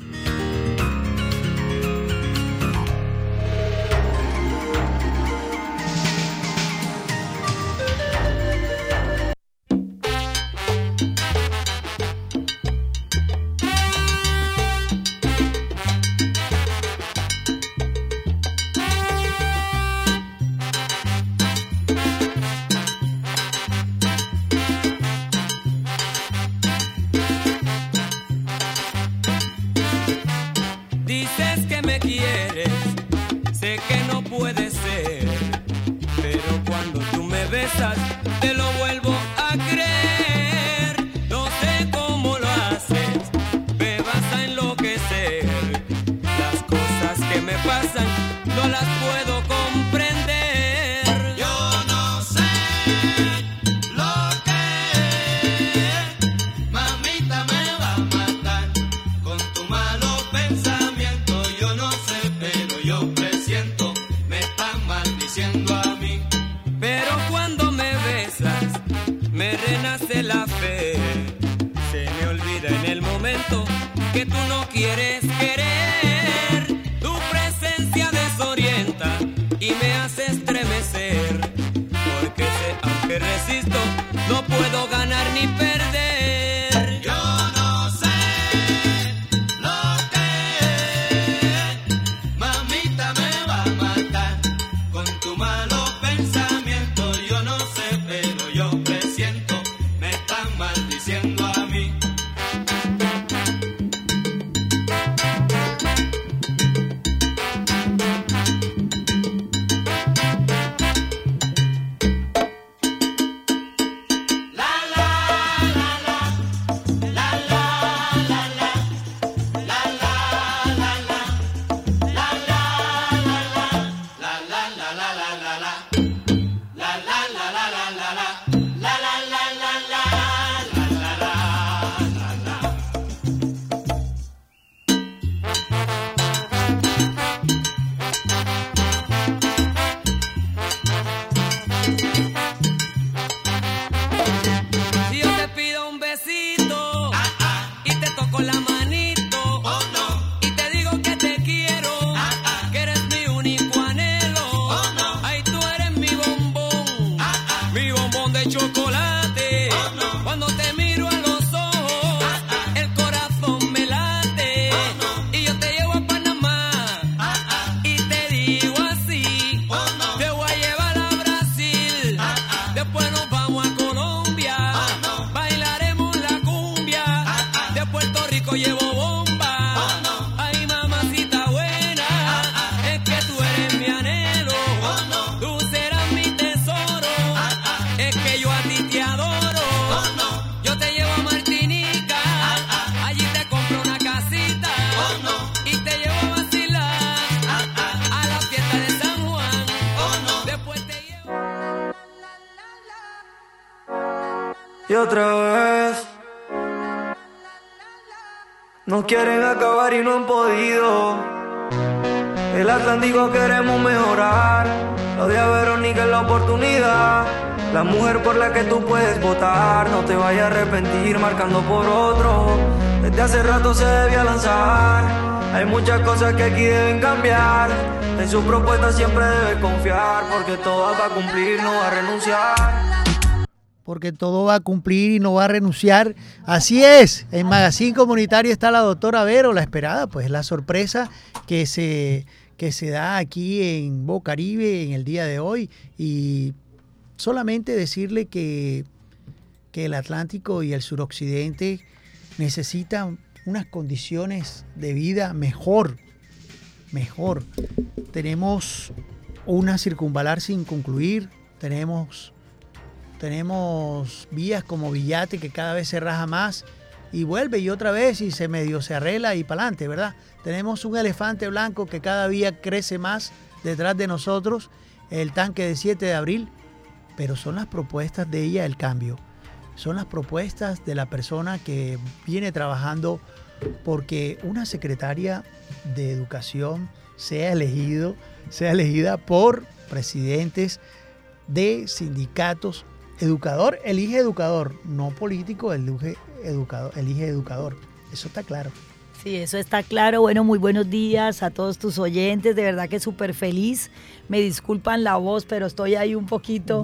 Resisto, no puedo ganar ni perder. Llevo bomba, ay mamacita buena, es que tú eres mi anhelo, tú serás mi tesoro, es que yo a ti te adoro, yo te llevo a Martinica, allí te compro una casita, y te llevo a vacilar, a la fiesta de San Juan, después te llevo... Y otra vez nos quieren acabar y no han podido. El Atlántico queremos mejorar. Lo de Verónica es la oportunidad. La mujer por la que tú puedes votar. No te vayas a arrepentir marcando por otro. Desde hace rato se debía lanzar. Hay muchas cosas que aquí deben cambiar. En su propuesta siempre debe confiar. Porque todas va a cumplir, no va a renunciar. Porque todo va a cumplir y no va a renunciar. Así es, en Magazine Comunitario está la doctora Vero, la esperada, pues la sorpresa que se, que se da aquí en Bocaribe en el día de hoy. Y solamente decirle que, que el Atlántico y el suroccidente necesitan unas condiciones de vida mejor, mejor. Tenemos una circunvalar sin concluir, tenemos tenemos vías como Villate que cada vez se raja más y vuelve y otra vez y se medio se arregla y para adelante, ¿verdad? Tenemos un elefante blanco que cada día crece más detrás de nosotros, el tanque de 7 de abril, pero son las propuestas de ella el cambio. Son las propuestas de la persona que viene trabajando porque una secretaria de educación sea elegido, sea elegida por presidentes de sindicatos Educador elige educador, no político elige educador, elige educador. Eso está claro. Sí, eso está claro. Bueno, muy buenos días a todos tus oyentes. De verdad que súper feliz. Me disculpan la voz, pero estoy ahí un poquito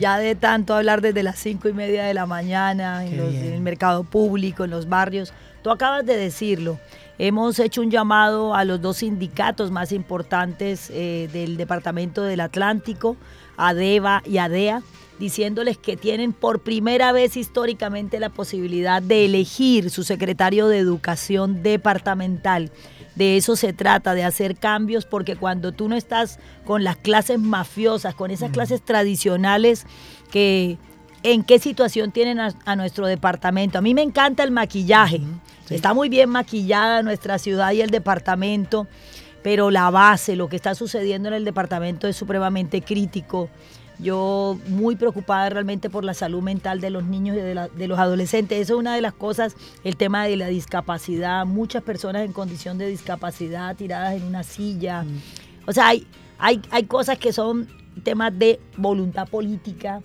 ya de tanto hablar desde las cinco y media de la mañana los- en el mercado público, en los barrios. Tú acabas de decirlo. Hemos hecho un llamado a los dos sindicatos más importantes eh, del Departamento del Atlántico, ADEVA y ADEA, diciéndoles que tienen por primera vez históricamente la posibilidad de elegir su secretario de Educación departamental. De eso se trata, de hacer cambios, porque cuando tú no estás con las clases mafiosas, con esas clases tradicionales que en qué situación tienen a, a nuestro departamento. A mí me encanta el maquillaje. sí. Está muy bien maquillada nuestra ciudad y el departamento, pero la base, lo que está sucediendo en el departamento es supremamente crítico. Yo muy preocupada realmente por la salud mental de los niños y de, la- de los adolescentes. Eso es una de las cosas, el tema de la discapacidad. Muchas personas en condición de discapacidad tiradas en una silla. O sea, hay, hay, hay cosas que son temas de voluntad política,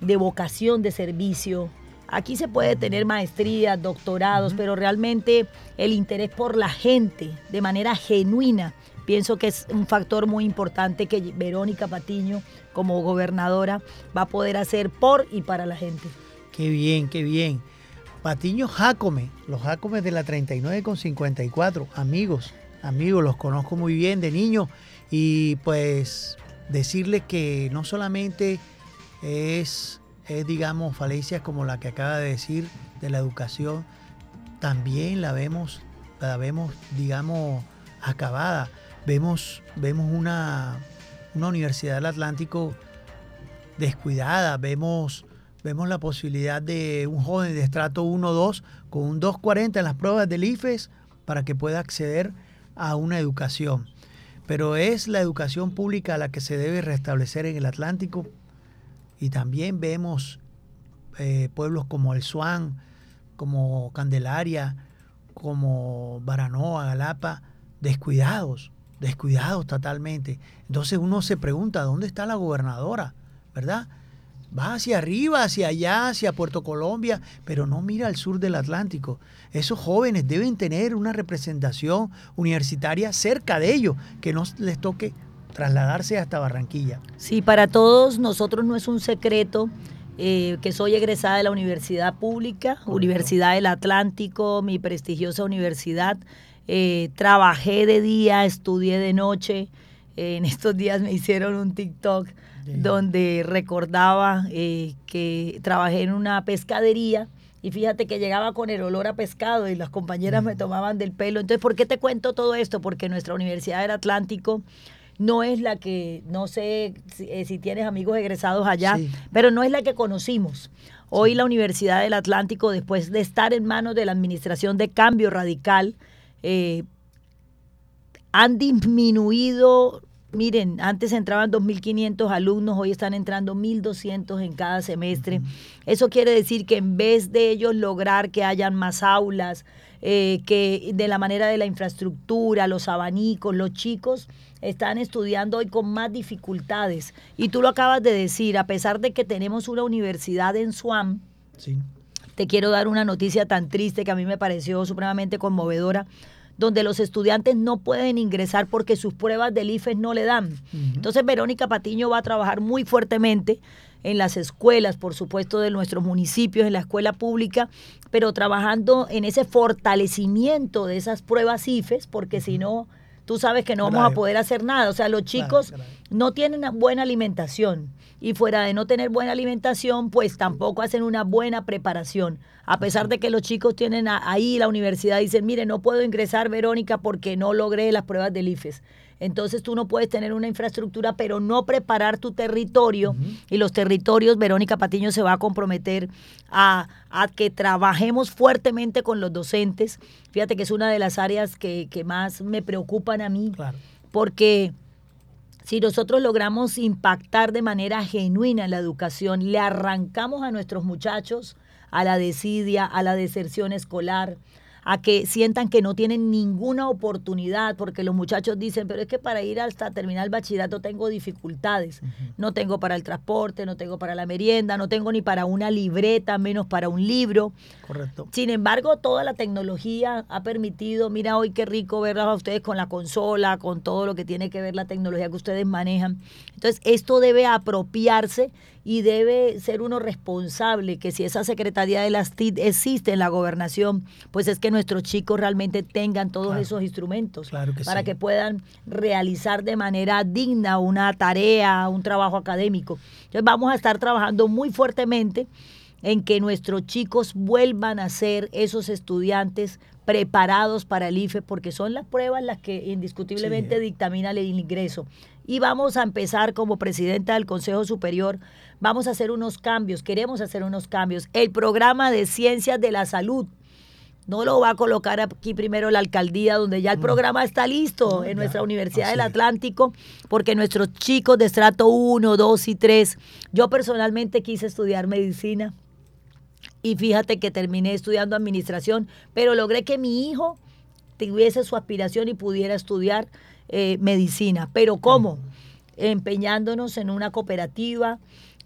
de vocación de servicio. Aquí se puede tener maestrías, doctorados, pero realmente el interés por la gente de manera genuina, pienso que es un factor muy importante que Verónica Patiño, como gobernadora, va a poder hacer por y para la gente. Qué bien, qué bien. Patiño Jacome, los Jacomes de la 39 con 54, amigos, amigos, los conozco muy bien de niño y pues decirles que no solamente es es, digamos, falencias como la que acaba de decir de la educación, también la vemos, la vemos, digamos, acabada. Vemos, vemos una, una Universidad del Atlántico descuidada, vemos, vemos la posibilidad de un joven de estrato 1-2 con un 2.40 en las pruebas del IFES para que pueda acceder a una educación. Pero es la educación pública la que se debe restablecer en el Atlántico. Y también vemos eh, pueblos como el Swan, como Candelaria, como Baranoa, Galapa, descuidados, descuidados totalmente. Entonces uno se pregunta, ¿dónde está la gobernadora? ¿Verdad? Va hacia arriba, hacia allá, hacia Puerto Colombia, pero no mira al sur del Atlántico. Esos jóvenes deben tener una representación universitaria cerca de ellos, que no les toque trasladarse hasta Barranquilla. Sí, para todos nosotros no es un secreto eh, que soy egresada de la Universidad Pública, Universidad del Atlántico, mi prestigiosa universidad. Eh, trabajé de día, estudié de noche. Eh, en estos días me hicieron un TikTok donde recordaba eh, que trabajé en una pescadería y fíjate que llegaba con el olor a pescado y las compañeras me tomaban del pelo. Entonces, ¿por qué te cuento todo esto? Porque nuestra Universidad del Atlántico no es la que, no sé si, eh, si tienes amigos egresados allá, Sí. pero no es la que conocimos. Hoy la Universidad del Atlántico, después de estar en manos de la Administración de Cambio Radical, eh, han disminuido, miren, antes entraban 2.500 alumnos, hoy están entrando 1.200 en cada semestre. Eso quiere decir que en vez de ellos lograr que hayan más aulas, eh, que de la manera de la infraestructura, los abanicos, los chicos están estudiando hoy con más dificultades. Y tú lo acabas de decir, a pesar de que tenemos una universidad en Suam, Sí. Te quiero dar una noticia tan triste que a mí me pareció supremamente conmovedora, donde los estudiantes no pueden ingresar porque sus pruebas del IFES no le dan. Entonces Verónica Patiño va a trabajar muy fuertemente en las escuelas, por supuesto, de nuestros municipios, en la escuela pública, pero trabajando en ese fortalecimiento de esas pruebas IFES, porque si no, tú sabes que no vamos a poder hacer nada. O sea, los chicos no tienen buena alimentación y fuera de no tener buena alimentación, pues tampoco hacen una buena preparación. A pesar de que los chicos tienen ahí la universidad, dicen, mire, no puedo ingresar, Verónica, porque no logré las pruebas del IFES. Entonces tú no puedes tener una infraestructura, pero no preparar tu territorio. Y los territorios, Verónica Patiño se va a comprometer a, a que trabajemos fuertemente con los docentes. Fíjate que es una de las áreas que, que más me preocupan a mí, Claro. porque si nosotros logramos impactar de manera genuina en la educación, le arrancamos a nuestros muchachos a la desidia, a la deserción escolar, a que sientan que no tienen ninguna oportunidad, porque los muchachos dicen, pero es que para ir hasta terminar el bachillerato tengo dificultades. No tengo para el transporte, no tengo para la merienda, no tengo ni para una libreta, menos para un libro. Correcto. Sin embargo, toda la tecnología ha permitido, mira hoy qué rico verlas a ustedes con la consola, con todo lo que tiene que ver la tecnología que ustedes manejan. Entonces, esto debe apropiarse y debe ser uno responsable que si esa Secretaría de las TIC existe en la gobernación, pues es que nuestros chicos realmente tengan todos Claro. esos instrumentos Claro que para sí. que puedan realizar de manera digna una tarea, un trabajo académico. Entonces, vamos a estar trabajando muy fuertemente en que nuestros chicos vuelvan a ser esos estudiantes preparados para el IFE, porque son las pruebas las que indiscutiblemente Sí. dictaminan el ingreso. Y vamos a empezar como presidenta del Consejo Superior, vamos a hacer unos cambios, queremos hacer unos cambios. El programa de ciencias de la salud, no lo va a colocar aquí primero la alcaldía, donde ya el programa está listo en nuestra Universidad así del. Atlántico, porque nuestros chicos de estrato 1, 2 y 3, yo personalmente quise estudiar medicina y fíjate que terminé estudiando administración, pero logré que mi hijo tuviese su aspiración y pudiera estudiar eh, medicina. Pero ¿cómo? Empeñándonos en una cooperativa.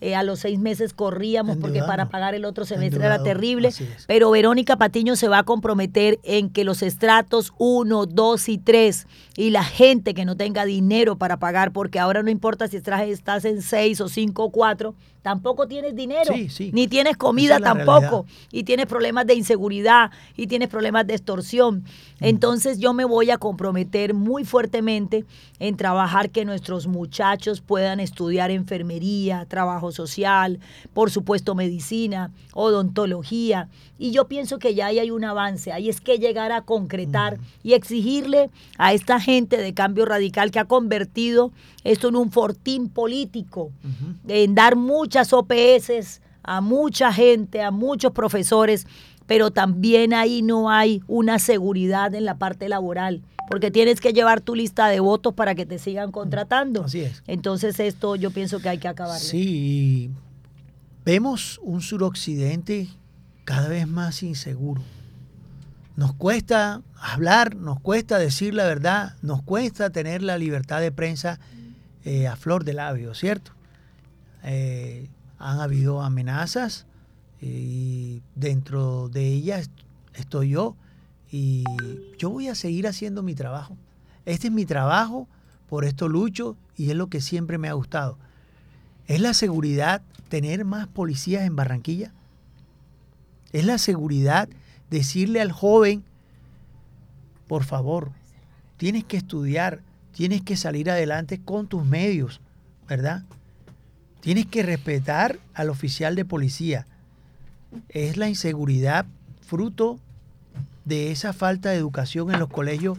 Eh, a los seis meses corríamos porque para pagar el otro semestre era terrible. Pero Verónica Patiño se va a comprometer en que los estratos 1, 2 y 3 y la gente que no tenga dinero para pagar, porque ahora no importa si estás en 6 o 5 o 4, tampoco tienes dinero, Sí, sí. ni tienes comida es tampoco, y tienes problemas de inseguridad, y tienes problemas de extorsión. Entonces yo me voy a comprometer muy fuertemente en trabajar que nuestros muchachos puedan estudiar enfermería, trabajo social, por supuesto medicina, odontología. Y yo pienso que ya ahí hay un avance, ahí es que llegar a concretar y exigirle a esta gente de cambio radical que ha convertido esto en un fortín político, en dar muchas OPS a mucha gente, a muchos profesores, pero también ahí no hay una seguridad en la parte laboral, porque tienes que llevar tu lista de votos para que te sigan contratando. Así es. Entonces esto yo pienso que hay que acabarlo. Sí, vemos un suroccidente cada vez más inseguro. Nos cuesta hablar, nos cuesta decir la verdad, nos cuesta tener la libertad de prensa eh, a flor de labio, ¿cierto? Eh, han habido amenazas eh, y dentro de ellas estoy yo y yo voy a seguir haciendo mi trabajo. Este es mi trabajo, por esto lucho y es lo que siempre me ha gustado. ¿Es la seguridad tener más policías en Barranquilla? ¿Es la seguridad decirle al joven, por favor, tienes que estudiar, tienes que salir adelante con tus medios, ¿verdad? Tienes que respetar al oficial de policía. Es la inseguridad fruto de esa falta de educación en los colegios.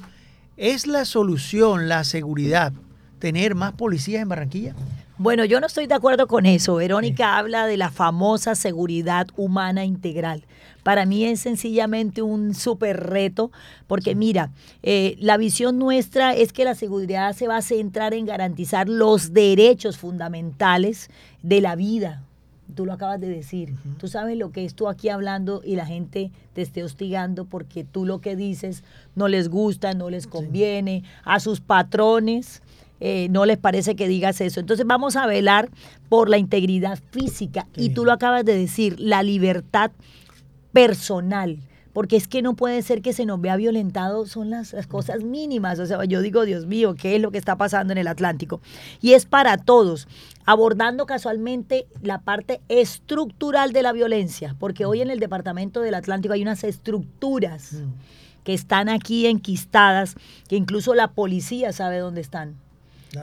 ¿Es la solución la seguridad tener más policías en Barranquilla? Bueno, yo no estoy de acuerdo con eso. Verónica habla de la famosa seguridad humana integral. Para mí es sencillamente un súper reto, porque mira, eh, la visión nuestra es que la seguridad se va a centrar en garantizar los derechos fundamentales de la vida. Tú lo acabas de decir. Tú sabes lo que es tú aquí hablando y la gente te esté hostigando porque tú lo que dices no les gusta, no les conviene, a sus patrones eh, no les parece que digas eso. Entonces vamos a velar por la integridad física y tú lo acabas de decir, la libertad personal. Porque es que no puede ser que se nos vea violentado, son las, las cosas mínimas. O sea, yo digo, Dios mío, ¿qué es lo que está pasando en el Atlántico? Y es para todos, abordando casualmente la parte estructural de la violencia, porque hoy en el Departamento del Atlántico hay unas estructuras que están aquí enquistadas, que incluso la policía sabe dónde están.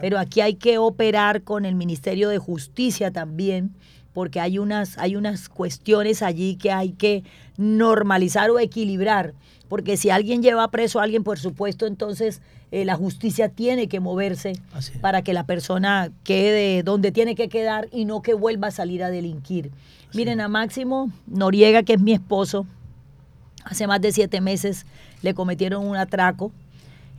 Pero aquí hay que operar con el Ministerio de Justicia también, porque hay unas, hay unas cuestiones allí que hay que normalizar o equilibrar. Porque si alguien lleva preso a alguien, por supuesto, entonces eh, la justicia tiene que moverse para que la persona quede donde tiene que quedar y no que vuelva a salir a delinquir. Miren, a Máximo Noriega, que es mi esposo, hace más de siete meses le cometieron un atraco.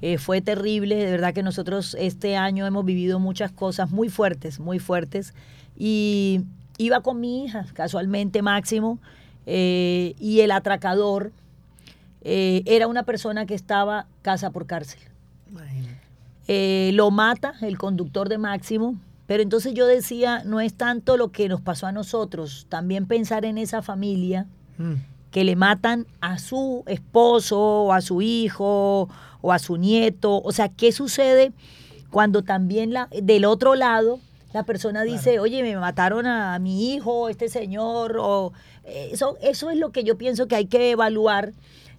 Eh, fue terrible, de verdad que nosotros este año hemos vivido muchas cosas muy fuertes, muy fuertes. Y iba con mi hija, casualmente Máximo, eh, y el atracador eh, era una persona que estaba casa por cárcel. Lo mata el conductor de Máximo, pero entonces yo decía, no es tanto lo que nos pasó a nosotros, también pensar en esa familia Mm. que le matan a su esposo o a su hijo o a su nieto. O sea, ¿qué sucede cuando también la, del otro lado la persona dice, oye, me mataron a, mi hijo, este señor? O, eh, eso, eso es lo que yo pienso que hay que evaluar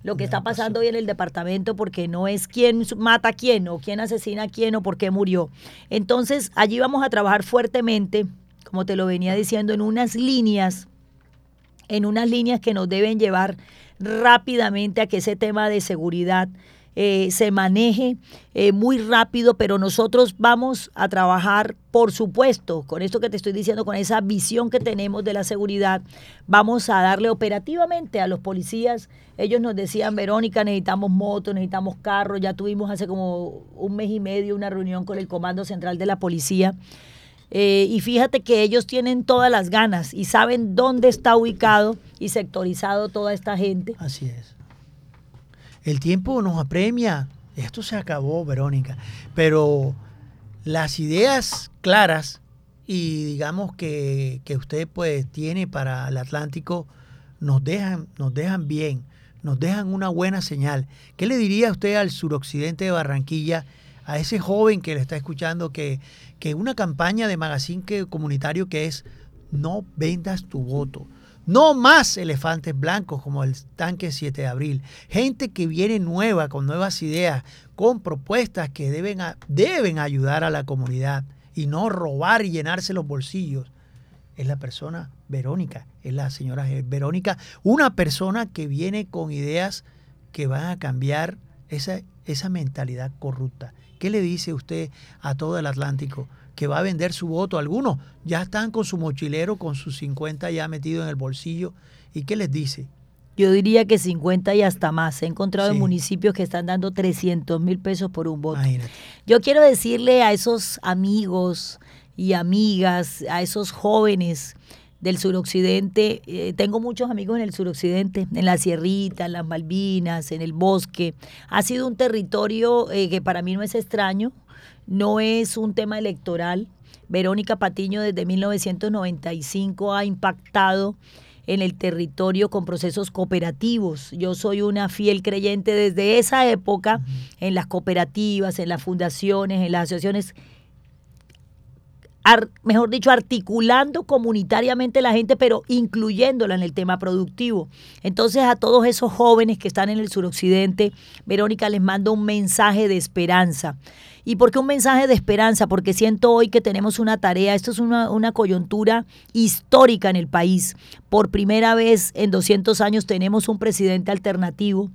lo que está pasando hoy en el departamento porque no es quién mata a quién o quién asesina a quién o por qué murió. Entonces, allí vamos a trabajar fuertemente, como te lo venía diciendo, en unas líneas en unas líneas que nos deben llevar rápidamente a que ese tema de seguridad eh, se maneje eh, muy rápido, pero nosotros vamos a trabajar, por supuesto, con esto que te estoy diciendo, con esa visión que tenemos de la seguridad, vamos a darle operativamente a los policías. Ellos nos decían, Verónica, necesitamos motos, necesitamos carros, ya tuvimos hace como un mes y medio una reunión con el Comando Central de la Policía. Eh, y fíjate que ellos tienen todas las ganas y saben dónde está ubicado y sectorizado toda esta gente. Así es. El tiempo nos apremia. Esto se acabó, Verónica. Pero las ideas claras y digamos que, que usted pues tiene para el Atlántico nos dejan, nos dejan bien, nos dejan una buena señal. ¿Qué le diría usted al suroccidente de Barranquilla, a ese joven que le está escuchando, que, que una campaña de magazine comunitario que es no vendas tu voto. No más elefantes blancos como el tanque 7 de abril. Gente que viene nueva, con nuevas ideas, con propuestas que deben, deben ayudar a la comunidad y no robar y llenarse los bolsillos. Es la persona Verónica, es la señora Verónica, una persona que viene con ideas que van a cambiar esa, esa mentalidad corrupta. ¿Qué le dice usted a todo el Atlántico? Que va a vender su voto. Algunos ya están con su mochilero, con sus 50 ya metido en el bolsillo. ¿Y qué les dice? Yo diría que 50 y hasta más. He encontrado Sí. en municipios que están dando 300 mil pesos por un voto. Imagínate. Yo quiero decirle a esos amigos y amigas, a esos jóvenes del suroccidente, eh, tengo muchos amigos en el suroccidente, en la sierrita, en las Malvinas, en el bosque. Ha sido un territorio eh, que para mí no es extraño, no es un tema electoral. Verónica Patiño desde 1995 ha impactado en el territorio con procesos cooperativos. Yo soy una fiel creyente desde esa época en las cooperativas, en las fundaciones, en las asociaciones, mejor dicho, articulando comunitariamente la gente, pero incluyéndola en el tema productivo. Entonces a todos esos jóvenes que están en el suroccidente, Verónica les manda un mensaje de esperanza. ¿Y por qué un mensaje de esperanza? Porque siento hoy que tenemos una tarea, esto es una, una coyuntura histórica en el país. Por primera vez en 200 años tenemos un presidente alternativo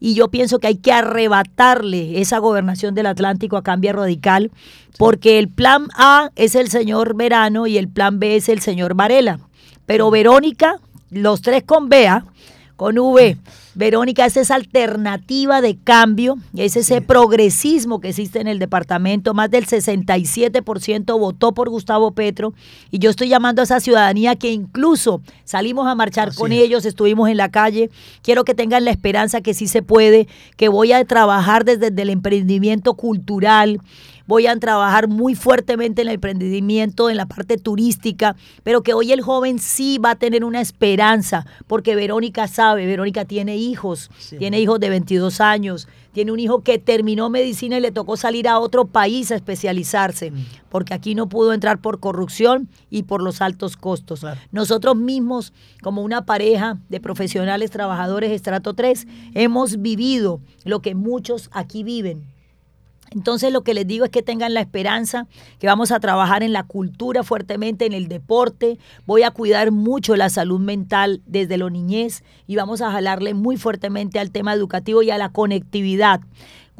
y yo pienso que hay que arrebatarle esa gobernación del Atlántico a cambio radical, porque el plan A es el señor Verano y el plan B es el señor Varela. Pero Verónica, los tres con B, ¿ah? Con V. Verónica, es esa alternativa de cambio, es ese progresismo que existe en el departamento. Más del 67% votó por Gustavo Petro y yo estoy llamando a esa ciudadanía que incluso salimos a marchar Así con es. ellos, estuvimos en la calle. Quiero que tengan la esperanza que sí se puede, que voy a trabajar desde el emprendimiento cultural, voy a trabajar muy fuertemente en el emprendimiento, en la parte turística, pero que hoy el joven sí va a tener una esperanza, porque Verónica sabe, Verónica tiene hijos, Sí. tiene hijos de 22 años, tiene un hijo que terminó medicina y le tocó salir a otro país a especializarse, porque aquí no pudo entrar por corrupción y por los altos costos. Claro. Nosotros mismos, como una pareja de profesionales trabajadores estrato 3, hemos vivido lo que muchos aquí viven. Entonces lo que les digo es que tengan la esperanza, que vamos a trabajar en la cultura fuertemente, en el deporte, voy a cuidar mucho la salud mental desde la niñez y vamos a jalarle muy fuertemente al tema educativo y a la conectividad.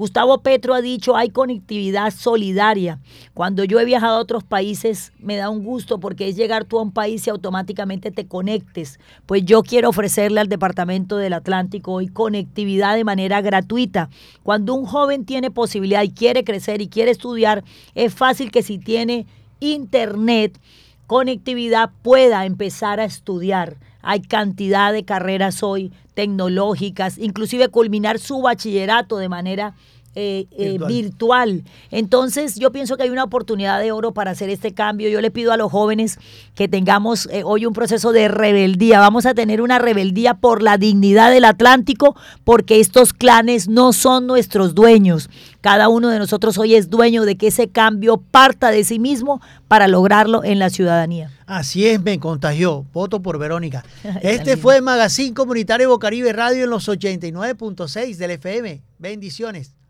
Gustavo Petro ha dicho hay conectividad solidaria. Cuando yo he viajado a otros países me da un gusto porque es llegar tú a un país y automáticamente te conectes. Pues yo quiero ofrecerle al Departamento del Atlántico hoy conectividad de manera gratuita. Cuando un joven tiene posibilidad y quiere crecer y quiere estudiar, es fácil que si tiene internet, conectividad pueda empezar a estudiar. Hay cantidad de carreras hoy tecnológicas, inclusive culminar su bachillerato de manera eh, eh, Virtual. virtual. Entonces yo pienso que hay una oportunidad de oro para hacer este cambio. Yo le pido a los jóvenes que tengamos eh, hoy un proceso de rebeldía. Vamos a tener una rebeldía por la dignidad del Atlántico porque estos clanes no son nuestros dueños. Cada uno de nosotros hoy es dueño de que ese cambio parta de sí mismo para lograrlo en la ciudadanía. Así es, me contagió. Voto por Verónica. Este fue el Magazine Comunitario Bocaribe Radio en los 89.6 del FM. Bendiciones.